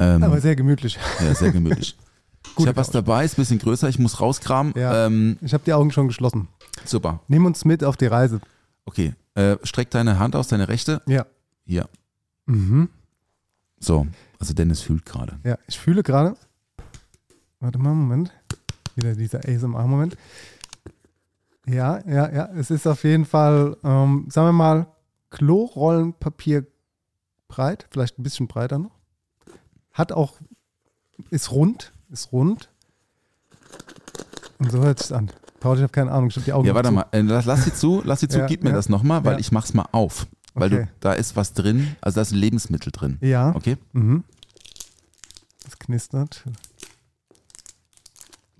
Ähm, aber sehr gemütlich. ja, sehr gemütlich. ich Gute habe was dabei, ist ein bisschen größer, ich muss rauskramen. Ja. Ähm, Ich habe die Augen schon geschlossen. super. Nimm uns mit auf die Reise. Okay. Äh, streck deine Hand aus, deine rechte. Ja. Hier. Mhm. So. Also Dennis fühlt gerade. Ja, ich fühle gerade. Warte mal, Moment. Wieder dieser ASMR-Moment. Ja, ja, ja. Es ist auf jeden Fall, ähm, sagen wir mal, Klorollenpapier breit, vielleicht ein bisschen breiter noch. Hat auch, ist rund, ist rund. Und so hört es an. Paul, ich habe keine Ahnung, ich habe die Augen Ja, warte zu. mal. Äh, lass, lass sie zu, lass sie zu, Ja, gib mir ja. das nochmal, weil Ja. ich mach's mal auf. Weil Okay. du, da ist was drin, also da ist ein Lebensmittel drin. Ja. Okay? Mhm. Das knistert.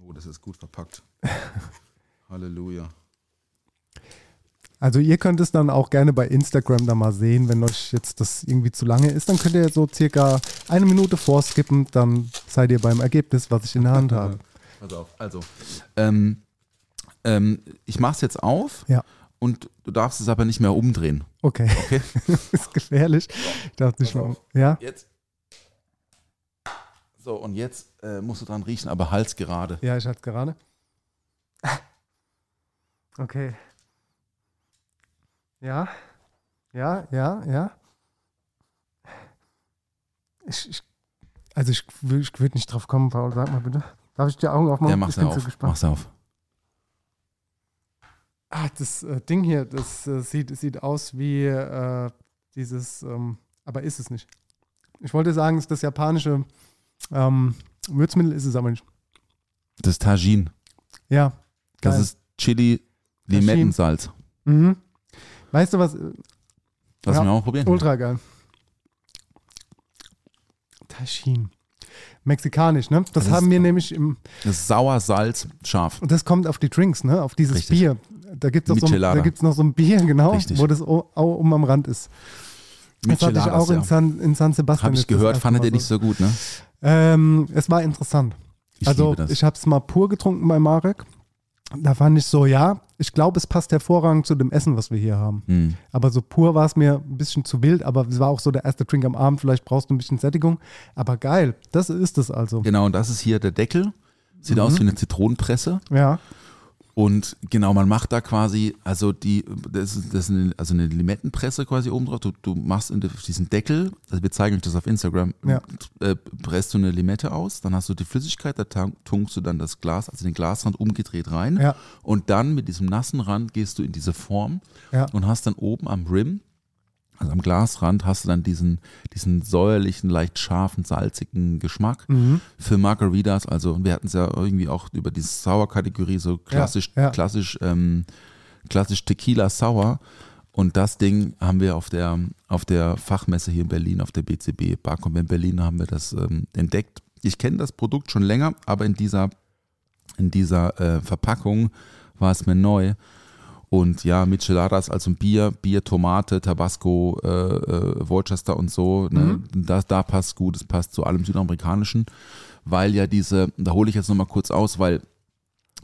Oh, das ist gut verpackt. Halleluja. Also ihr könnt es dann auch gerne bei Instagram da mal sehen, wenn euch jetzt das irgendwie zu lange ist, dann könnt ihr so circa eine Minute vorskippen, dann seid ihr beim Ergebnis, was ich in der Hand habe. Pass auf. Also, ähm, ähm, ich mach's jetzt auf Ja. und du darfst es aber nicht mehr umdrehen. Okay. Okay? ist gefährlich. Ich dachte nicht mal. Ja. Jetzt. So, und jetzt äh, musst du dran riechen, aber Hals gerade. Ja, ich hatte es gerade. Okay. Ja. Ja, ja, ja. Ich, ich, also ich, ich würde nicht drauf kommen, Paul. Sag mal bitte. Darf ich die Augen aufmachen? Ja, mach's ich bin auf. so gespannt. Mach's auf. Ah, das äh, Ding hier, das äh, sieht, sieht aus wie äh, dieses, ähm, aber ist es nicht. Ich wollte sagen, es ist das japanische ähm, Würzmittel, ist es aber nicht. Das ist Tajin. Ja. Das geil. ist Chili Limettensalz. Mhm. Weißt du was? äh, Lass Ja, mich auch probieren. Ultra geil. Taschin. Mexikanisch, ne? Das, Das haben ist- wir nämlich im. Das ist sauer, Salz, scharf. Und das kommt auf die Drinks, ne? Auf dieses Richtig. Bier. Da gibt es noch, so, noch so ein Bier, genau, Richtig. wo das auch um am Rand ist. Das hatte ich auch in, ja. San, in San Sebastian. Habe ich gehört, fandet ihr nicht so gut, ne? Ähm, es war interessant. Ich also ich habe es mal pur getrunken bei Marek. Da fand ich so, ja, ich glaube, es passt hervorragend zu dem Essen, was wir hier haben. Hm. Aber so pur war es mir ein bisschen zu wild, aber es war auch so der erste Drink am Abend, vielleicht brauchst du ein bisschen Sättigung. Aber geil, das ist es also. Genau, und das ist hier der Deckel. Sieht Mhm. aus wie eine Zitronenpresse. Ja, Und genau, man macht da quasi, also die, das ist, das ist eine, also eine Limettenpresse quasi oben drauf. Du, du machst in diesen Deckel, also wir zeigen euch das auf Instagram, Ja. äh, presst du eine Limette aus, dann hast du die Flüssigkeit, da tunkst du dann das Glas, also den Glasrand umgedreht rein. Ja. Und dann mit diesem nassen Rand gehst du in diese Form Ja. und hast dann oben am Rim, also am Glasrand, hast du dann diesen, diesen säuerlichen, leicht scharfen, salzigen Geschmack Mhm. für Margaritas. Also wir hatten es ja irgendwie auch über die Sauer-Kategorie, so klassisch, ja. klassisch, ähm, klassisch Tequila Sauer. Und das Ding haben wir auf der, auf der Fachmesse hier in Berlin, auf der BCB Barcom in Berlin, haben wir das ähm, entdeckt. Ich kenne das Produkt schon länger, aber in dieser, in dieser äh, Verpackung war es mir neu. Und ja, Micheladas, also ein Bier, Bier, Tomate, Tabasco, äh, äh, Worcester und so, ne, da, da passt gut, es passt zu allem Südamerikanischen, weil ja diese, da hole ich jetzt nochmal kurz aus, weil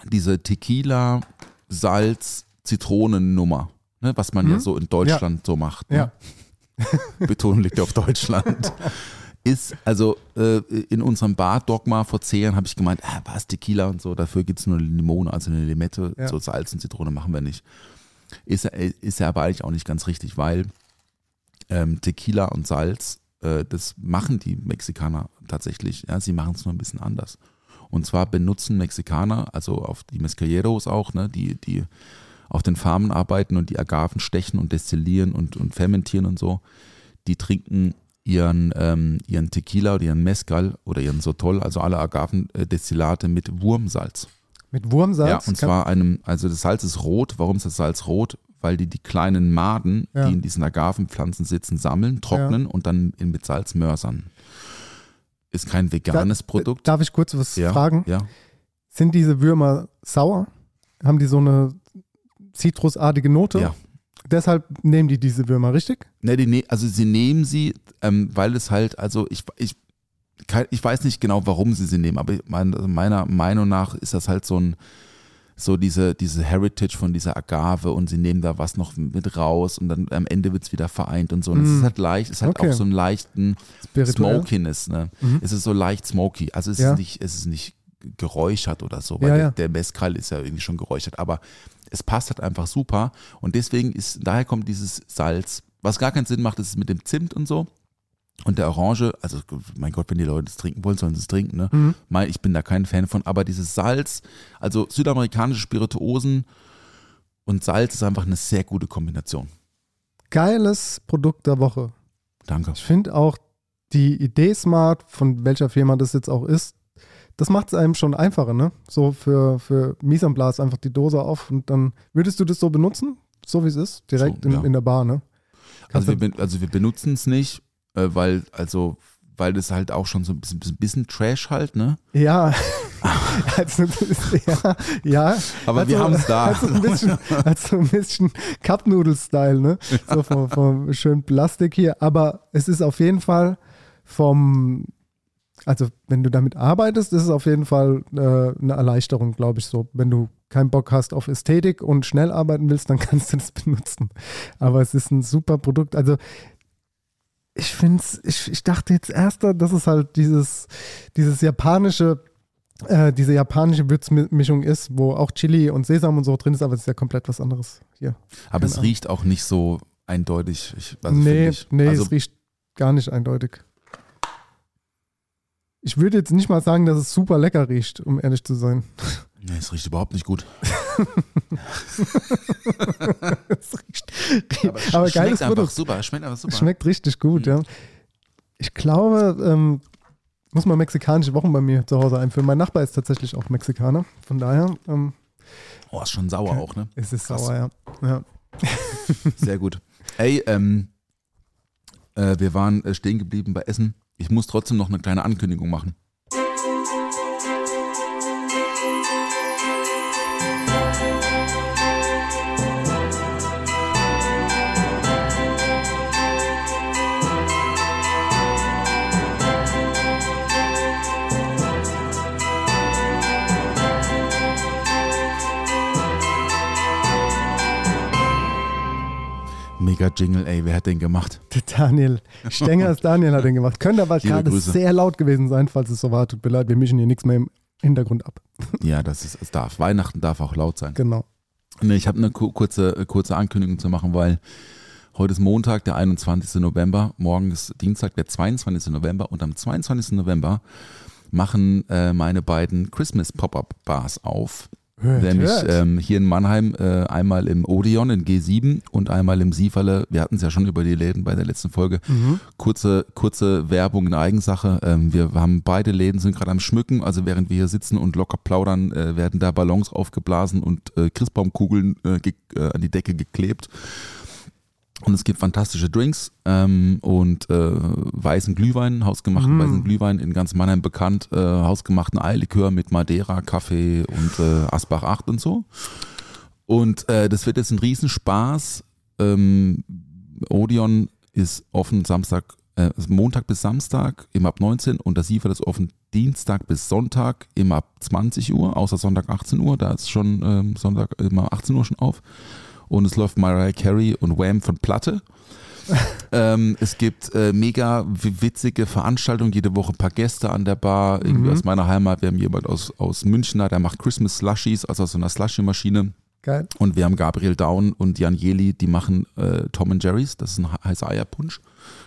diese Tequila, Salz, Zitronennummer, ne, was man ja so in Deutschland so macht. Ne? ja. Betonung liegt auf Deutschland, ist, also äh, in unserem Bar Dogma vor zehn Jahren habe ich gemeint, ah, was, Tequila und so, dafür gibt es nur eine Limone, also eine Limette, Ja. so Salz und Zitrone machen wir nicht. Ist, ja- ist ja aber eigentlich auch nicht ganz richtig, weil ähm, Tequila und Salz, äh, das machen die Mexikaner tatsächlich, ja, sie machen es nur ein bisschen anders. Und zwar benutzen Mexikaner, also auf die Mezcaleros auch, ne, die, die auf den Farmen arbeiten und die Agaven stechen und destillieren und, und fermentieren und so, die trinken ihren, ähm, ihren Tequila oder ihren Mezcal oder ihren Sotol, also alle Agavendestillate mit Wurmsalz. Mit Wurmsalz? Ja, und zwar einem, also das Salz ist rot. Warum ist das Salz rot? Weil die die kleinen Maden, Ja. die in diesen Agavenpflanzen sitzen, sammeln, trocknen und dann in, mit Salz mörsern. Ist kein veganes Da- Produkt. Darf ich kurz was ja, fragen? Ja. Sind diese Würmer sauer? Haben die so eine zitrusartige Note? Ja. Deshalb nehmen die diese Würmer, richtig? Ne, die, ne- also sie nehmen sie, ähm, weil es halt, also ich, ich, ich weiß nicht genau, warum sie sie nehmen, aber also meiner Meinung nach ist das halt so ein, so diese, diese Heritage von dieser Agave und sie nehmen da was noch mit raus und dann am Ende wird es wieder vereint und so. Und es Mm. ist halt leicht, es hat Okay. auch so einen leichten Spirituell. Smokiness, ne? Mhm. Es ist so leicht smoky. Also es Ja. ist nicht, es ist nicht geräuchert oder so, weil Ja, der, ja. der Mezcal ist ja irgendwie schon geräuchert, aber es passt halt einfach super und deswegen ist, daher kommt dieses Salz. Was gar keinen Sinn macht, ist es mit dem Zimt und so. Und der Orange, also mein Gott, wenn die Leute es trinken wollen, sollen sie es trinken, ne? Mhm. Ich bin da kein Fan von, aber dieses Salz, also südamerikanische Spirituosen und Salz ist einfach eine sehr gute Kombination. Geiles Produkt der Woche. Danke. Ich finde auch die Idee smart, von welcher Firma das jetzt auch ist, das macht es einem schon einfacher, ne? So für, für Mise en place einfach die Dose auf und dann würdest du das so benutzen, so wie es ist, direkt So, in, ja. in der Bar, ne? Also wir, also wir benutzen es nicht, äh, weil, also, weil das halt auch schon so ein bisschen, bisschen Trash halt, ne? Ja, also, ja, ja. Aber wir so- haben's da. Hat so ein bisschen, hat so ein bisschen Cup-Noodle-Style, ne? So vom, vom schönen Plastik hier. Aber es ist auf jeden Fall vom, also wenn du damit arbeitest, ist es auf jeden Fall äh, eine Erleichterung, glaube ich so. Wenn du keinen Bock hast auf Ästhetik und schnell arbeiten willst, dann kannst du das benutzen. Aber es ist ein super Produkt. Also ich finde ich, ich dachte jetzt erst, dass es halt dieses, dieses japanische, äh, diese japanische Würzmischung ist, wo auch Chili und Sesam und so drin ist, aber es ist ja komplett was anderes hier. Aber Keine es Ahnung. riecht auch nicht so eindeutig. Ich, also nee, ich. nee, also, es riecht gar nicht eindeutig. Ich würde jetzt nicht mal sagen, dass es super lecker riecht, um ehrlich zu sein. nee, es riecht überhaupt nicht gut. es riecht, Aber, es aber schmeckt geiles einfach Produkt. super. Es schmeckt einfach super. Schmeckt richtig gut, Mhm. ja. Ich glaube, ähm, muss man mexikanische Wochen bei mir zu Hause einführen. Mein Nachbar ist tatsächlich auch Mexikaner. Von daher ähm, Oh, ist schon sauer auch, ne? ist es Krass. sauer, ja. ja. Sehr gut. Ey, ähm, äh, wir waren äh, stehen geblieben bei Essen. Ich muss trotzdem noch eine kleine Ankündigung machen. Mega Jingle, ey, wer hat den gemacht? Der Daniel. Stenger ist Daniel hat den gemacht. Könnte aber gerade sehr laut gewesen sein, falls es so war. Tut mir leid, wir mischen hier nichts mehr im Hintergrund ab. Ja, das ist, es darf. Weihnachten darf auch laut sein. Genau. Nee, ich habe eine ku- kurze, äh, kurze Ankündigung zu machen, weil heute ist Montag, der 21. November, morgen ist Dienstag, der 22. November und am 22. November machen äh, meine beiden Christmas Pop-Up Bars auf. Hört, Nämlich hört. ähm, hier in Mannheim äh, einmal im Odeon in G7 und einmal im Sieferle. Wir hatten es ja schon über die Läden bei der letzten Folge. Mhm. Kurze, kurze Werbung in Eigensache. Ähm, wir haben beide Läden sind gerade am Schmücken. Also während wir hier sitzen und locker plaudern, äh, werden da Ballons aufgeblasen und äh, Christbaumkugeln äh, äh, an die Decke geklebt. Und es gibt fantastische Drinks ähm, und äh, weißen Glühwein, hausgemachten Mm. weißen Glühwein in ganz Mannheim bekannt, äh, hausgemachten Eierlikör mit Madeira, Kaffee und äh, Asbach 8 und so. Und äh, das wird jetzt ein Riesenspaß. Ähm, Odeon ist offen Samstag, äh, Montag bis Samstag immer ab 19 und das Siefer ist offen Dienstag bis Sonntag immer ab 20 Uhr, außer Sonntag 18 Uhr, da ist schon ähm, Sonntag immer 18 Uhr schon auf. Und es läuft Mariah Carey und Wham von Platte. ähm, es gibt äh, mega witzige Veranstaltungen, jede Woche ein paar Gäste an der Bar, irgendwie Mhm. aus meiner Heimat. Wir haben jemand aus, aus München der macht Christmas Slushies, also aus so einer Slushie-Maschine. Geil. Und wir haben Gabriel Down und Jan Jeli, die machen äh, Tom and Jerry's, das ist ein he- heißer Eierpunsch,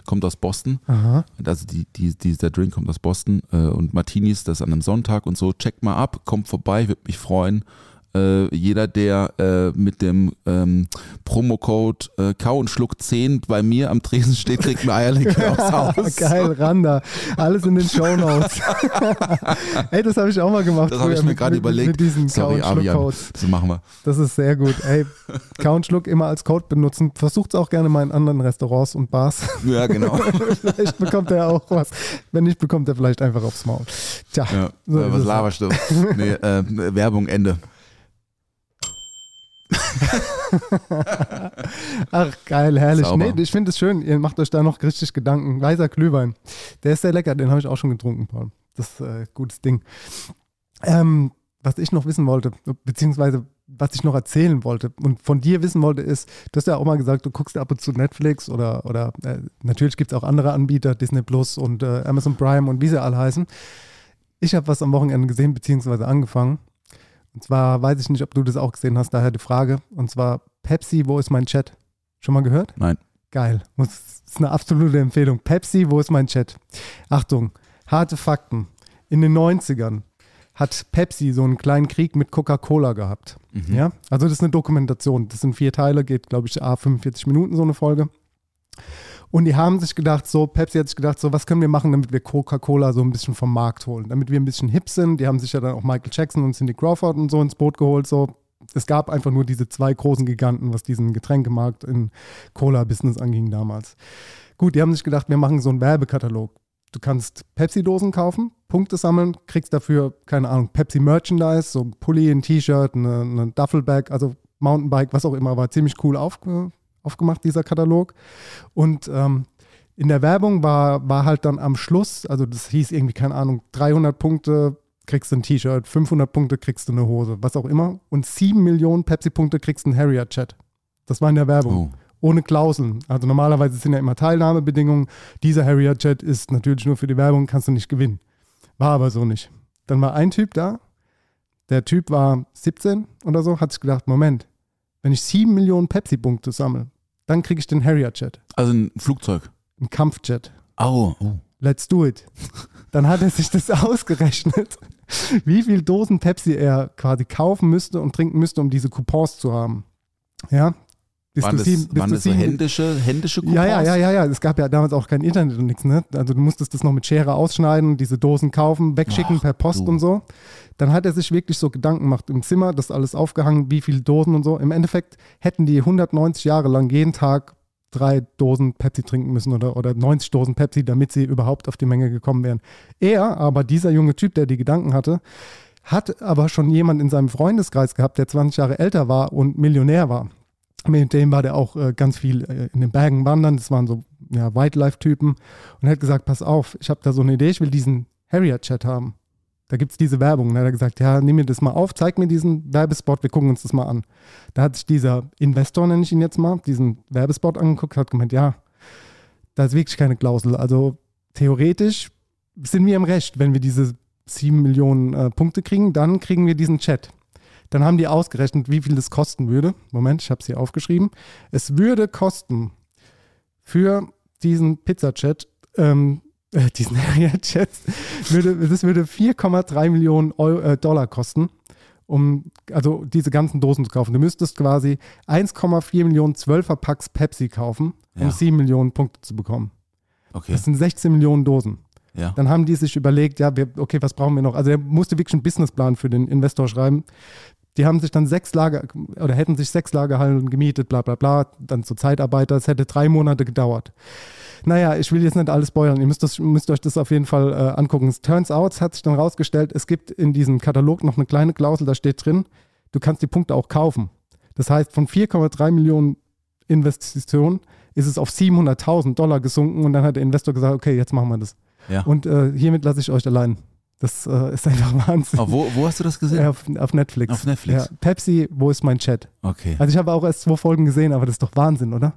kommt aus Boston. Aha. Also die, die, dieser Drink kommt aus Boston äh, und Martinis, das an einem Sonntag und so. Checkt mal ab, kommt vorbei, würde mich freuen. Äh, jeder, der äh, mit dem ähm, Promocode äh, Kau und Schluck 10 bei mir am Tresen steht, kriegt mir Eierlikör aufs Haus. Geil, Randa. Alles in den Shownotes. Ey, das habe ich auch mal gemacht. Das habe ich mir gerade überlegt. Mit diesen Sorry, Avian. Das machen wir. Das ist sehr gut. Ey, Count Schluck immer als Code benutzen. Versucht es auch gerne mal in anderen Restaurants und Bars. Ja, genau. vielleicht bekommt er auch was. Wenn nicht, bekommt er vielleicht einfach aufs Maul. Tja, Ja, so äh, was laberst du? Nee, äh, Werbung, Ende. Ach, geil, herrlich. Sauber. Nee, ich finde es schön. Ihr macht euch da noch richtig Gedanken. Weißer Glühwein. Der ist sehr lecker. Den habe ich auch schon getrunken, Paul. Das ist äh, gutes Ding. Ähm, was ich noch wissen wollte, beziehungsweise was ich noch erzählen wollte und von dir wissen wollte, ist, du hast ja auch mal gesagt, du guckst ab und zu Netflix oder, oder äh, natürlich gibt es auch andere Anbieter, Disney Plus und äh, Amazon Prime und wie sie alle heißen. Ich habe was am Wochenende gesehen, beziehungsweise angefangen. Und zwar weiß ich nicht, ob du das auch gesehen hast, daher die Frage. Und zwar Pepsi, wo ist mein Chat? Schon mal gehört? Nein. Geil. Das ist eine absolute Empfehlung. Pepsi, wo ist mein Chat? Achtung, harte Fakten. In den 90ern hat Pepsi so einen kleinen Krieg mit Coca-Cola gehabt. Mhm. Ja, also das ist eine Dokumentation. Das sind vier Teile, geht, glaube ich, A 45 Minuten so eine Folge. Und die haben sich gedacht, so, Pepsi hat sich gedacht, so, was können wir machen, damit wir Coca-Cola so ein bisschen vom Markt holen, damit wir ein bisschen hip sind. Die haben sich ja dann auch Michael Jackson und Cindy Crawford und so ins Boot geholt, so. Es gab einfach nur diese zwei großen Giganten, was diesen Getränkemarkt in Cola-Business anging damals. Gut, die haben sich gedacht, wir machen so einen Werbekatalog. Du kannst Pepsi-Dosen kaufen, Punkte sammeln, kriegst dafür, keine Ahnung, Pepsi-Merchandise, so ein Pulli, ein T-Shirt, eine Duffelbag, also Mountainbike, was auch immer, war ziemlich cool aufge, aufgemacht, dieser Katalog. Und ähm, in der Werbung war, war halt dann am Schluss, also das hieß irgendwie, keine Ahnung, 300 Punkte kriegst du ein T-Shirt, 500 Punkte kriegst du eine Hose, was auch immer. Und 7 Millionen Pepsi-Punkte kriegst du einen Harrier-Chat. Das war in der Werbung Oh. ohne Klauseln. Also normalerweise sind ja immer Teilnahmebedingungen. Dieser Harrier-Chat ist natürlich nur für die Werbung, kannst du nicht gewinnen. War aber so nicht. Dann war ein Typ da, der Typ war 17 oder so, hat sich gedacht, Moment, wenn ich 7 Millionen Pepsi-Punkte sammle, dann kriege ich den Harrier-Chat, Also ein Flugzeug. einen Kampfjet. Au. Oh. Let's do it. Dann hat er sich das ausgerechnet, wie viel Dosen Pepsi er quasi kaufen müsste und trinken müsste, um diese Coupons zu haben. Ja. Bis Waren das, sieben, bis waren das so sieben- händische, händische Coupons? Ja, ja, ja, ja, ja. Es gab ja damals auch kein Internet und nichts, ne? Also du musstest das noch mit Schere ausschneiden, diese Dosen kaufen, wegschicken Ach, per Post du. und so. Dann hat er sich wirklich so Gedanken gemacht im Zimmer, das alles aufgehangen, wie viele Dosen und so. Im Endeffekt hätten die 190 Jahre lang jeden Tag drei Dosen Pepsi trinken müssen oder, oder 90 Dosen Pepsi, damit sie überhaupt auf die Menge gekommen wären. Er, aber dieser junge Typ, der die Gedanken hatte, hat aber schon jemand in seinem Freundeskreis gehabt, der 20 Jahre älter war und Millionär war. Mit dem war der auch äh, ganz viel äh, in den Bergen wandern. Das waren so ja, Wildlife-Typen. Und er hat gesagt: Pass auf, ich habe da so eine Idee, ich will diesen Harrier-Chat haben. Da gibt es diese Werbung. Und dann hat er gesagt: Ja, nimm mir das mal auf, zeig mir diesen Werbespot, wir gucken uns das mal an. Da hat sich dieser Investor, nenne ich ihn jetzt mal, diesen Werbespot angeguckt, hat gemeint: Ja, da ist wirklich keine Klausel. Also theoretisch sind wir im Recht, wenn wir diese sieben Millionen äh, Punkte kriegen, dann kriegen wir diesen Chat. Dann haben die ausgerechnet, wie viel das kosten würde. Moment, ich habe es hier aufgeschrieben. Es würde kosten für diesen Pizza-Chat, ähm, äh, diesen Area-Chat, würde, das würde 4,3 Millionen Euro, äh, Dollar kosten, um also diese ganzen Dosen zu kaufen. Du müsstest quasi 1,4 Millionen 12er Packs Pepsi kaufen, um Ja. 7 Millionen Punkte zu bekommen. Okay. Das sind 16 Millionen Dosen. Ja. Dann haben die sich überlegt, ja, wir, okay, was brauchen wir noch? Also er musste wirklich einen Businessplan für den Investor schreiben. Die haben sich dann sechs Lager oder hätten sich sechs Lagerhallen gemietet, bla bla bla, dann zu Zeitarbeiter. Es hätte drei Monate gedauert. Naja, ich will jetzt nicht alles spoilern. Ihr müsst, das, müsst euch das auf jeden Fall äh, angucken. Es turns out, es hat sich dann rausgestellt, es gibt in diesem Katalog noch eine kleine Klausel, da steht drin, du kannst die Punkte auch kaufen. Das heißt, von 4,3 Millionen Investitionen ist es auf 700.000 Dollar gesunken und dann hat der Investor gesagt, okay, jetzt machen wir das. Ja. Und äh, hiermit lasse ich euch allein. Das äh, ist einfach Wahnsinn. Oh, wo, wo hast du das gesehen? Ja, auf, auf Netflix. Auf Netflix. Ja. Pepsi, wo ist mein Chat? Okay. Also ich habe auch erst zwei Folgen gesehen, aber das ist doch Wahnsinn, oder?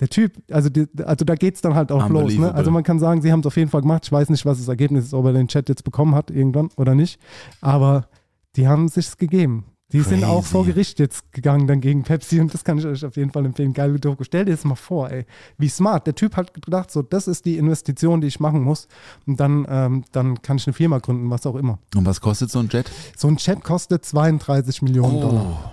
Der Typ, also, die, also da geht es dann halt auch los. Ne? Also man kann sagen, sie haben es auf jeden Fall gemacht. Ich weiß nicht, was das Ergebnis ist, ob er den Chat jetzt bekommen hat irgendwann oder nicht. Aber die haben sich's gegeben. Die sind auch Crazy. vor Gericht jetzt gegangen dann gegen Pepsi und das kann ich euch auf jeden Fall empfehlen. Geile Doku. Stell dir das mal vor, ey. Wie smart. Der Typ hat gedacht, so, das ist die Investition, die ich machen muss. Und dann, ähm, dann kann ich eine Firma gründen, was auch immer. Und was kostet so ein Jet? So ein Chat kostet 32 Millionen Oh. Dollar.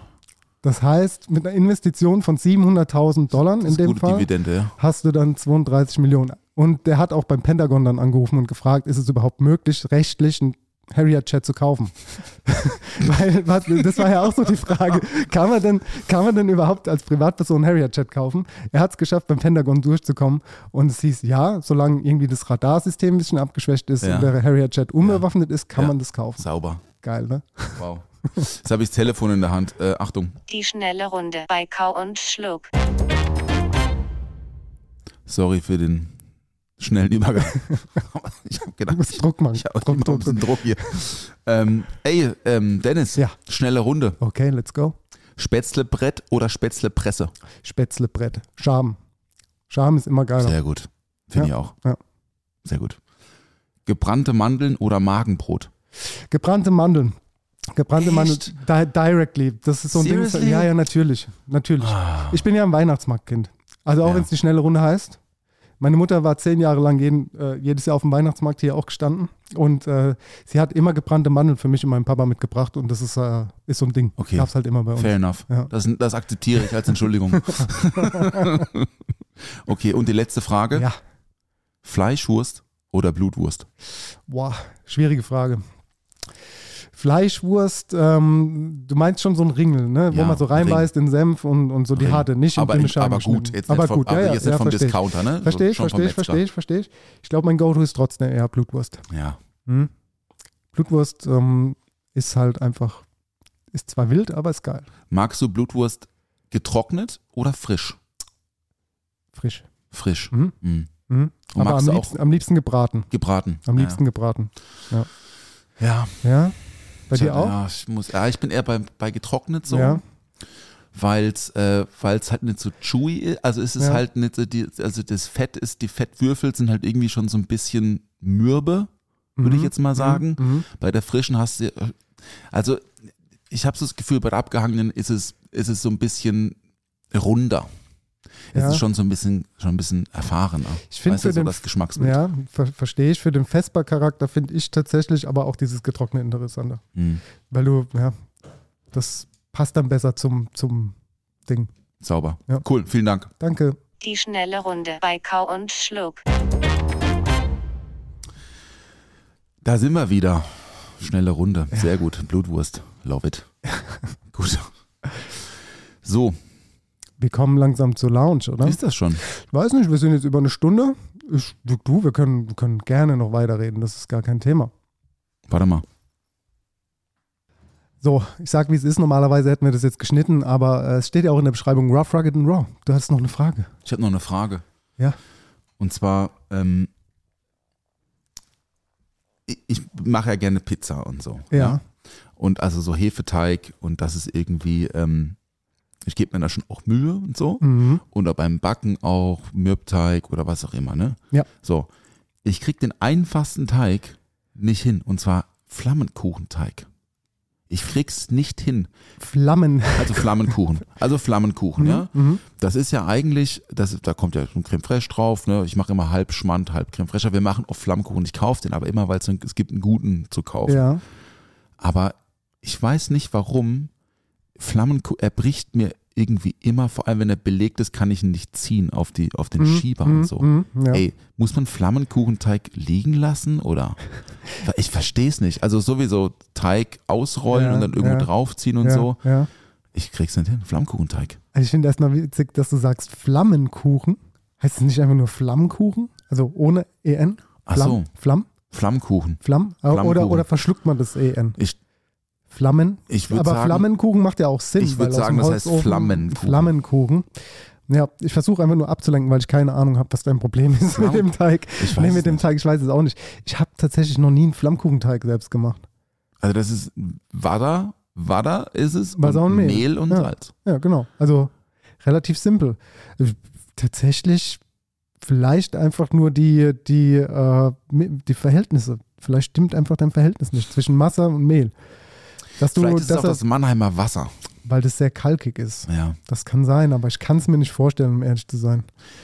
Das heißt, mit einer Investition von 700.000 Dollar in dem Fall Dividende, ja. hast du dann 32 Millionen. Und der hat auch beim Pentagon dann angerufen und gefragt, ist es überhaupt möglich, rechtlich einen Harrier-Chat zu kaufen? Weil, was, das war ja auch so die Frage, kann man denn, kann man denn überhaupt als Privatperson einen Harrier-Chat kaufen? Er hat es geschafft, beim Pentagon durchzukommen und es hieß, ja, solange irgendwie das Radarsystem ein bisschen abgeschwächt ist Ja. und der Harrier-Chat unbewaffnet ist, kann Ja. man das kaufen. Sauber. Geil, ne? Wow. Jetzt habe ich das Telefon in der Hand. Äh, Achtung. Die schnelle Runde bei Kau und Schluck. Sorry für den schnellen Übergang. ich habe Du gedacht, musst Druck machen. ich habe Druck, Druck, bisschen Druck. Druck hier. ähm, ey, ähm, Dennis, Ja. schnelle Runde. Okay, let's go. Spätzlebrett oder Spätzlepresse? Spätzlebrett. Scham. Scham ist immer geiler. Sehr gut. Finde Ja. ich auch. Ja. Sehr gut. Gebrannte Mandeln oder Magenbrot? Gebrannte Mandeln. Gebrannte Echt? Mandeln. Di directly. Das ist so ein Seriously? Ding. Ja, ja, natürlich. Natürlich. Ah. Ich bin ja ein Weihnachtsmarktkind. Also auch Ja. wenn es die schnelle Runde heißt. Meine Mutter war zehn Jahre lang jeden, äh, jedes Jahr auf dem Weihnachtsmarkt hier auch gestanden. Und äh, sie hat immer gebrannte Mandeln für mich und meinen Papa mitgebracht. Und das ist, äh, ist so ein Ding. Okay. Gab's halt immer bei uns. Fair enough. Ja. Das, das akzeptiere ich als Entschuldigung. okay, und die letzte Frage. Ja. Fleischwurst oder Blutwurst? Boah, schwierige Frage. Fleischwurst, ähm, du meinst schon so ein Ringel, ne? wo Ja, man so reinbeißt in Senf und, und so die Ring. harte, nicht in aber, in, aber gut, jetzt aber nicht, vom, gut, aber ja, ja, jetzt nicht ja, vom versteh ich. Discounter, ne? Verstehe ich, vom verstehe ich, verstehe ich, verstehe ich. Ich glaube, mein Go-To ist trotzdem eher Blutwurst. Ja. Hm? Blutwurst ähm, ist halt einfach, ist zwar wild, aber ist geil. Magst du Blutwurst getrocknet oder frisch? Frisch. Frisch. Mhm. Mhm. Mhm. Aber am liebsten, am liebsten gebraten. Gebraten. Am Ja. liebsten gebraten. Ja. Ja? Bei dir Tja, auch? Ja, ich, muss, ja, ich bin eher bei, bei getrocknet so. Ja. Weil es äh, weil's halt nicht so chewy ist. Also es ist Ja. halt nicht so, die, also das Fett ist, die Fettwürfel sind halt irgendwie schon so ein bisschen mürbe, würde ich Mhm. jetzt mal sagen. Mhm. Bei der frischen hast du, also ich habe so das Gefühl, bei der abgehangenen ist es, ist es so ein bisschen runder. Es Ja. ist schon so ein bisschen, schon ein bisschen erfahrener. Ich finde für so den das Geschmacksbild. Ja, ver verstehe ich. Für den Vesper-Charakter finde ich tatsächlich aber auch dieses Getrocknete interessanter. Mhm. Weil du, ja, das passt dann besser zum, zum Ding. Sauber. Ja. Cool, vielen Dank. Danke. Die schnelle Runde bei Kau und Schluck. Da sind wir wieder. Schnelle Runde. Sehr gut. Blutwurst. Love it. gut. So, Wir kommen langsam zur Lounge, oder? ist das schon? Ich weiß nicht, wir sind jetzt über eine Stunde. Ich, du, wir können, wir können gerne noch weiterreden, das ist gar kein Thema. Warte mal. So, ich sag, wie es ist. Normalerweise hätten wir das jetzt geschnitten, aber äh, es steht ja auch in der Beschreibung Rough, Rugged and Raw. Du hast noch eine Frage. Ich habe noch eine Frage. Ja. Und zwar, ähm, ich, mache ja gerne Pizza und so. Ja. Und also so Hefeteig und das ist irgendwie, ähm, ich gebe mir da schon auch Mühe und so. Mhm. Oder beim Backen auch Mürbteig oder was auch immer, ne? Ja. So, ich krieg den einfachsten Teig nicht hin und zwar Flammenkuchenteig. Ich krieg's nicht hin. Flammen. Also Flammenkuchen. Also Flammenkuchen, ja. Mhm. Das ist ja eigentlich, das, da kommt ja ein Creme Fraiche drauf, ne? Ich mache immer halb Schmand, halb Creme Fraiche. Wir machen oft Flammkuchen. Ich kaufe den aber immer, weil es es gibt einen guten zu kaufen. Ja. Aber ich weiß nicht warum. Flammenkuchen, er bricht mir irgendwie immer, vor allem wenn er belegt ist, kann ich ihn nicht ziehen auf, die, auf den Mhm, Schieber mhm, und so. mhm, ja. Ey, muss man Flammenkuchenteig liegen lassen oder? Ich verstehe es nicht. Also sowieso Teig ausrollen Ja, und dann irgendwo ja. draufziehen und so. Ich krieg's nicht hin. Flammkuchenteig. Also ich finde erstmal witzig, dass du sagst Flammenkuchen. Heißt es nicht einfach nur Flammkuchen? Also ohne EN? Ach Flamm? so. Flamm? Flammkuchen. Flamm? Oder, Flammkuchen. oder verschluckt man das EN? Ich, Flammen? ich würde Aber sagen, Flammenkuchen macht ja auch Sinn. Ich würd weil aus sagen, das heißt Flammenkuchen. Flammenkuchen. Ja, ich versuche einfach nur abzulenken, weil ich keine Ahnung habe, was dein Problem ist mit Flamm- dem Teig. Ich weiß nee, es mit dem nicht. Teig, ich weiß es auch nicht. Ich habe tatsächlich noch nie einen Flammkuchenteig selbst gemacht. also das ist Wada, Wada ist es, Wasser und Mehl. Mehl und Ja. Salz. Ja, genau. Also relativ simpel. tatsächlich vielleicht einfach nur die, die, äh, die Verhältnisse. Vielleicht stimmt einfach dein Verhältnis nicht zwischen Masse und Mehl. Dass du, Vielleicht ist es dass auch das Mannheimer Wasser. weil das sehr kalkig ist. Ja. Das kann sein, aber ich kann es mir nicht vorstellen, um ehrlich zu sein.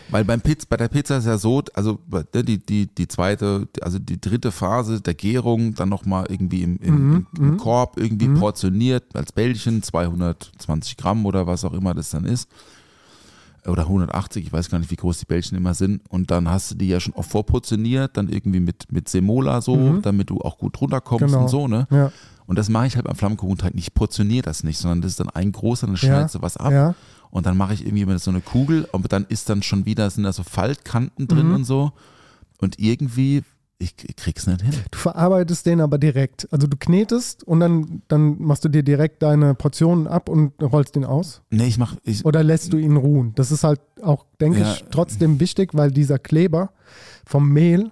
Weil beim Piz, bei der Pizza ist ja so, also ne, die, die, die zweite, also die dritte Phase der Gärung, dann nochmal irgendwie im, im, Mhm, im, im mhm. Korb irgendwie Mhm. portioniert als Bällchen, 220 Gramm oder was auch immer das dann ist. Oder 180, ich weiß gar nicht, wie groß die Bällchen immer sind. Und dann hast du die ja schon auch vorportioniert, dann irgendwie mit, mit Semola so, Mhm. damit du auch gut runterkommst Genau. und so, ne? Ja, Und das mache ich halt beim Flammkuchenteig nicht. Ich portioniere das nicht, sondern das ist dann ein großer, dann Ja, schneidest du was ab ja. und dann mache ich irgendwie mit so eine Kugel und dann ist dann schon wieder, sind da so Faltkanten drin Mhm. und so. Und irgendwie, ich krieg's nicht hin. Du verarbeitest den aber direkt. Also du knetest und dann, dann machst du dir direkt deine Portionen ab und rollst den aus. Nee, ich mach, ich, Oder lässt du ihn ruhen? Das ist halt auch, denke Ja. ich, trotzdem wichtig, weil dieser Kleber vom Mehl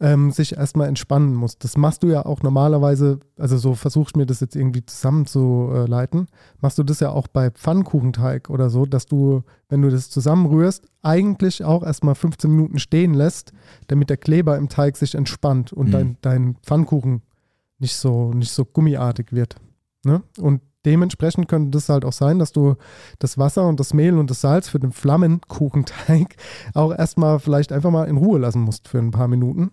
ähm, sich erstmal entspannen muss. Das machst du ja auch normalerweise, also so versuchst mir das jetzt irgendwie zusammenzuleiten, machst du das ja auch bei Pfannkuchenteig oder so, dass du, wenn du das zusammenrührst, eigentlich auch erstmal 15 Minuten stehen lässt, damit der Kleber im Teig sich entspannt und Mhm. dein, dein Pfannkuchen nicht so, nicht so gummiartig wird. Ne? Und dementsprechend könnte das halt auch sein, dass du das Wasser und das Mehl und das Salz für den Flammenkuchenteig auch erstmal vielleicht einfach mal in Ruhe lassen musst für ein paar Minuten.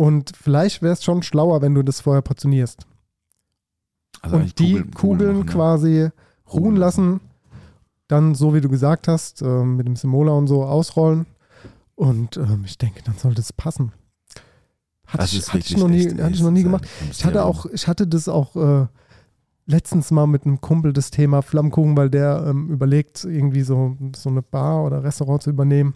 Und vielleicht wäre es schon schlauer, wenn du das vorher portionierst. also und die Kugeln- Kugeln, machen, ja. quasi ruhen Ruhen lassen, dann so wie du gesagt hast, äh, mit dem Simola und so ausrollen. Und ähm, ich denke, dann sollte es passen. Hatte ich, hatte ich noch nie, hatte ich noch nie gemacht. Ich hatte auch, ich hatte das auch äh, letztens mal mit einem Kumpel das Thema Flammkuchen, weil der ähm, überlegt, irgendwie so, so eine Bar oder Restaurant zu übernehmen.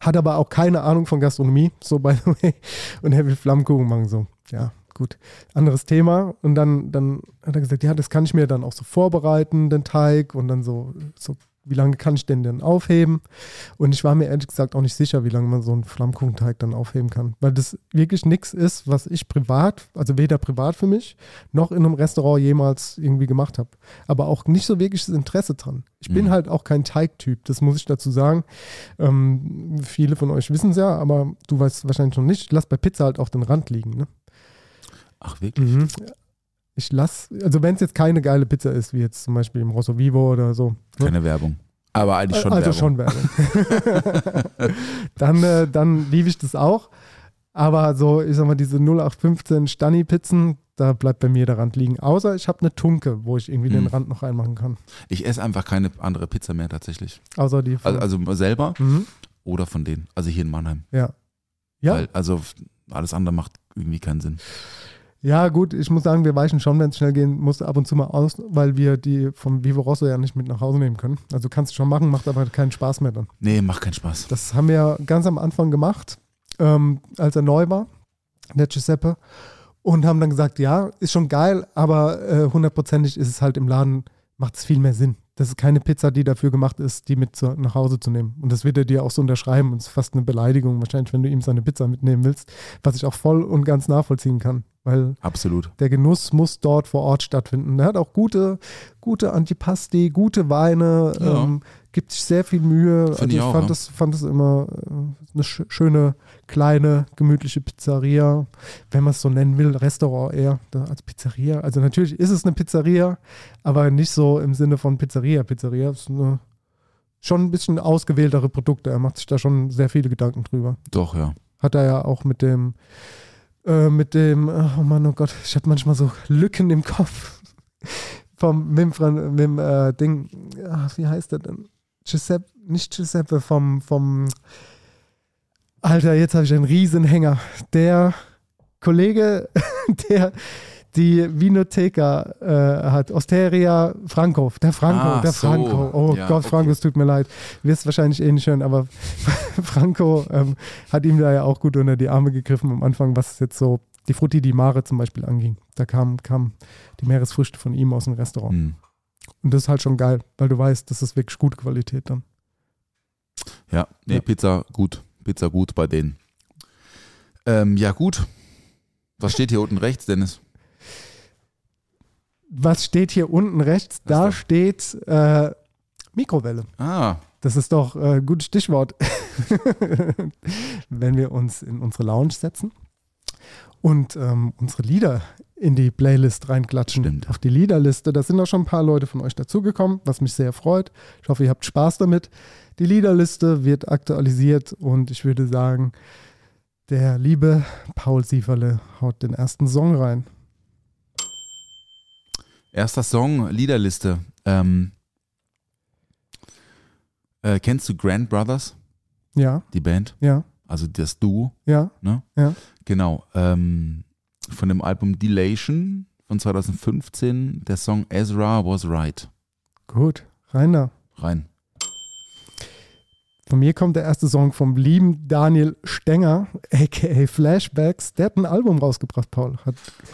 Hat aber auch keine Ahnung von Gastronomie, so by the way. Und er will Flammkuchen machen, so. Ja, gut. Anderes Thema. Und dann, dann hat er gesagt, ja, das kann ich mir dann auch so vorbereiten, den Teig. Und dann so, so wie lange kann ich den denn aufheben? Und ich war mir ehrlich gesagt auch nicht sicher, wie lange man so einen Flammkuchenteig dann aufheben kann. Weil das wirklich nichts ist, was ich privat, also weder privat für mich, noch in einem Restaurant jemals irgendwie gemacht habe. Aber auch nicht so wirklich das Interesse dran. Ich bin Mhm. halt auch kein Teigtyp, das muss ich dazu sagen. Ähm, viele von euch wissen es ja, aber du weißt wahrscheinlich noch nicht. Ich lasse bei Pizza halt auch den Rand liegen. Ne? Ach, wirklich? Mhm. Ich lasse, also wenn es jetzt keine geile Pizza ist, wie jetzt zum Beispiel im Rosso Vivo oder so. ne? Keine Werbung. Aber eigentlich schon also Werbung. schon Werbung. dann, äh, dann liebe ich das auch. Aber so, ich sag mal, diese 0815 Stani-Pizzen, da bleibt bei mir der Rand liegen. Außer ich habe eine Tunke, wo ich irgendwie den Mhm. Rand noch reinmachen kann. Ich esse einfach keine andere Pizza mehr tatsächlich. Außer die von, Also, also selber mhm. oder von denen. Also hier in Mannheim. Ja. Ja. Weil, also alles andere macht irgendwie keinen Sinn. Ja, gut, ich muss sagen, wir weichen schon, wenn es schnell gehen muss, ab und zu mal aus, weil wir die vom Vivo Rosso ja nicht mit nach Hause nehmen können. Also kannst du schon machen, macht aber keinen Spaß mehr dann. Nee, macht keinen Spaß. Das haben wir ganz am Anfang gemacht, ähm, als er neu war, der Giuseppe. Und haben dann gesagt, ja, ist schon geil, aber äh, hundertprozentig ist es halt im Laden, macht es viel mehr Sinn. Das ist keine Pizza, die dafür gemacht ist, die mit zu, nach Hause zu nehmen. Und das wird er dir auch so unterschreiben. Und es ist fast eine Beleidigung, wahrscheinlich, wenn du ihm seine Pizza mitnehmen willst, was ich auch voll und ganz nachvollziehen kann. Weil Absolut. der Genuss muss dort vor Ort stattfinden. Er hat auch gute, gute Antipasti, gute Weine, Ja. ähm, gibt sich sehr viel Mühe. Also Find ich ich auch, fand, ja. das, fand das immer äh, eine sch schöne, kleine, gemütliche Pizzeria, wenn man es so nennen will, Restaurant eher als Pizzeria. Also natürlich ist es eine Pizzeria, aber nicht so im Sinne von Pizzeria. Pizzeria ist eine, schon ein bisschen ausgewähltere Produkte. Er macht sich da schon sehr viele Gedanken drüber Doch, ja. hat er ja auch mit dem, äh, mit dem, oh Mann, oh Gott, ich habe manchmal so Lücken im Kopf. Vom, mit dem, Fran- mit dem äh, Ding, ach, wie heißt der denn? Giuseppe, nicht Giuseppe, vom, vom, Alter, jetzt habe ich einen Riesenhänger. Der Kollege, der die Vinoteca äh, hat, Osteria Franco, der Franco, Ah, der so. Franco. Oh Ja, Gott, Franco, okay. es tut mir leid. Wirst wahrscheinlich eh nicht hören, aber Franco ähm, hat ihm da ja auch gut unter die Arme gegriffen am Anfang, was jetzt so die Frutti di Mare zum Beispiel anging. Da kamen kam die Meeresfrüchte von ihm aus dem Restaurant. Hm. Und das ist halt schon geil, weil du weißt, das ist wirklich gute Qualität dann. Ja, nee, Ja. Pizza gut. Pizza gut bei denen. Ähm, ja, gut. Was steht hier unten rechts, Dennis? Was steht hier unten rechts? Was Da steht äh, Mikrowelle. Ah, Das ist doch äh, ein gutes Stichwort, wenn wir uns in unsere Lounge setzen und ähm, unsere Lieder in die Playlist reinklatschen. Stimmt. Auf die Liederliste. Da sind auch schon ein paar Leute von euch dazugekommen, was mich sehr freut. Ich hoffe, ihr habt Spaß damit. Die Liederliste wird aktualisiert und ich würde sagen, der liebe Paul Sieferle haut den ersten Song rein. Erster Song, Liederliste. Ähm, äh, kennst du Grand Brothers, Ja, die Band? ja, Also das Duo, ja, ne? ja. Genau. Ähm, von dem Album Delation von 2015, der Song Ezra Was Right. Gut, rein da. Rein. Von mir kommt der erste Song vom lieben Daniel Stenger, aka Flashbacks. Der hat ein Album rausgebracht, Paul.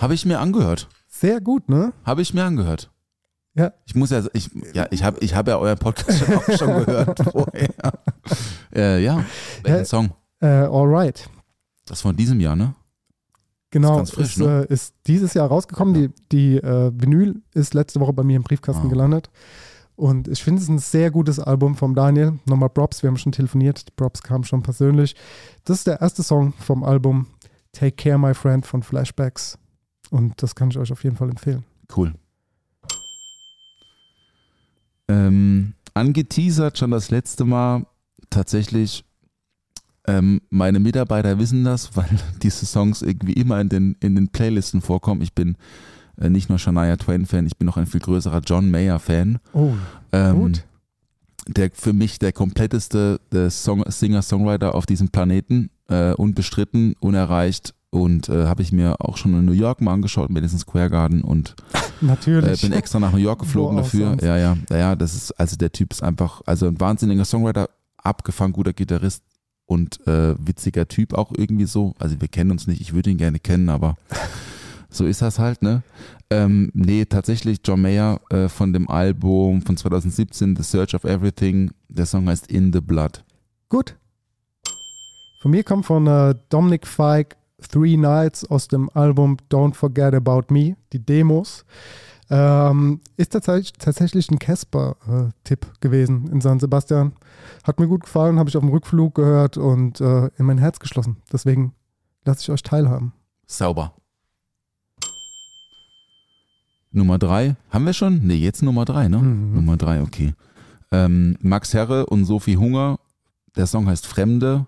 Habe ich mir angehört. sehr gut, ne? Habe ich mir angehört. Ja. Ich muss ja, ich, ja, ich habe ich hab ja euren Podcast schon auch schon gehört vorher. Äh, ja, welchen Ja. Song? Äh, Alright. Das von diesem Jahr, ne? Genau, ganz frisch, ist, ne? äh, ist dieses Jahr rausgekommen. Die, die äh, Vinyl ist letzte Woche bei mir im Briefkasten Wow. gelandet. Und ich finde es ein sehr gutes Album vom Daniel. Nochmal Props, wir haben schon telefoniert. Die Props kamen schon persönlich. Das ist der erste Song vom Album Take Care, My Friend von Flashbacks. Und das kann ich euch auf jeden Fall empfehlen. Cool. Ähm, angeteasert schon das letzte Mal tatsächlich. Ähm, meine Mitarbeiter wissen das, weil diese Songs irgendwie immer in den, in den Playlisten vorkommen. Ich bin äh, nicht nur Shania Twain-Fan, ich bin noch ein viel größerer John Mayer-Fan. Oh, Ähm, Gut. Der für mich der kompletteste der Song, Singer-Songwriter auf diesem Planeten, äh, unbestritten, unerreicht. Und äh, habe ich mir auch schon in New York mal angeschaut, Madison Square Garden und äh, bin extra nach New York geflogen dafür. ja, ja, ja, das ist, also der Typ ist einfach, also ein wahnsinniger Songwriter, abgefangen guter Gitarrist und äh, witziger Typ auch irgendwie so. Also wir kennen uns nicht, ich würde ihn gerne kennen, aber so ist das halt, ne? Ähm, nee, tatsächlich John Mayer äh, von dem Album von 2017, The Search of Everything. Der Song heißt In the Blood. Gut. Von mir kommt von äh, Dominic Fike Three Nights aus dem Album Don't Forget About Me, die Demos. Ähm, ist tatsächlich, tatsächlich ein Casper-Tipp gewesen in San Sebastian. Hat mir gut gefallen, habe ich auf dem Rückflug gehört und äh, in mein Herz geschlossen. Deswegen lasse ich euch teilhaben. Sauber. Nummer drei. Haben wir schon? Nee, jetzt Nummer drei, ne? Mhm. Nummer drei, okay. Ähm, Max Herre und Sophie Hunger. Der Song heißt Fremde.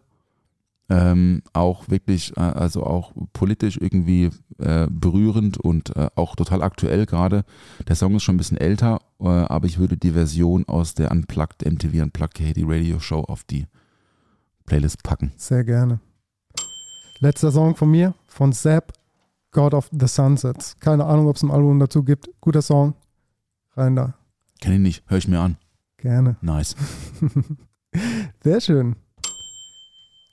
Ähm, auch wirklich, äh, also auch politisch irgendwie äh, berührend und äh, auch total aktuell gerade. Der Song ist schon ein bisschen älter, äh, aber ich würde die Version aus der Unplugged MTV Unplugged Katie Radio Show auf die Playlist packen. Sehr gerne. Letzter Song von mir, von Zapp, God of the Sunsets. Keine Ahnung, ob es ein Album dazu gibt. Guter Song. Rein da. Kenn ich nicht, höre ich mir an. Gerne. Nice. Sehr schön.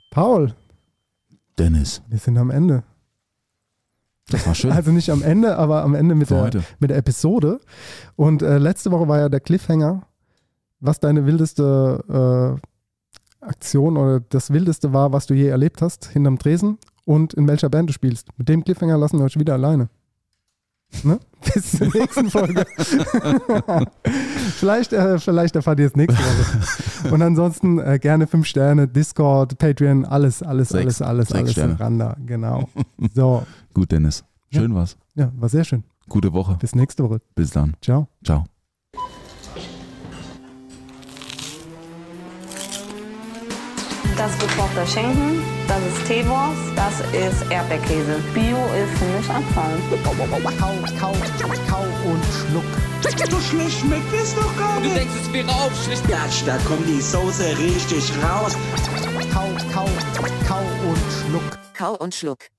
Paul, Dennis, wir sind am Ende. das war schön. Also nicht am Ende, aber am Ende mit, Für der, heute. mit der Episode. Und äh, letzte Woche war ja der Cliffhanger, was deine wildeste äh, Aktion oder das wildeste war, was du je erlebt hast, hinterm Tresen und in welcher Band du spielst. Mit dem Cliffhanger lassen wir euch wieder alleine. Ne? Bis zur nächsten Folge. vielleicht, äh, vielleicht erfahrt ihr es nächste Woche. Und ansonsten äh, gerne fünf Sterne, Discord, Patreon, alles, alles, Sechs. alles, alles, alles Randa. Genau. So, Gut, Dennis. Schön war's. ja, war sehr schön. Gute Woche. Bis nächste Woche. Bis dann. Ciao. Ciao. Das ist gekochter Schinken, das ist Teewurst, das ist Erdbeerkäse. Bio ist für mich Abfall. Kau, kau, kau und schluck. So schlecht schmeckt es doch gar nicht. es wäre aufschlicht. Gatsch, da kommt die Soße richtig raus. Kau, kau, kau und schluck. Kau und Schluck.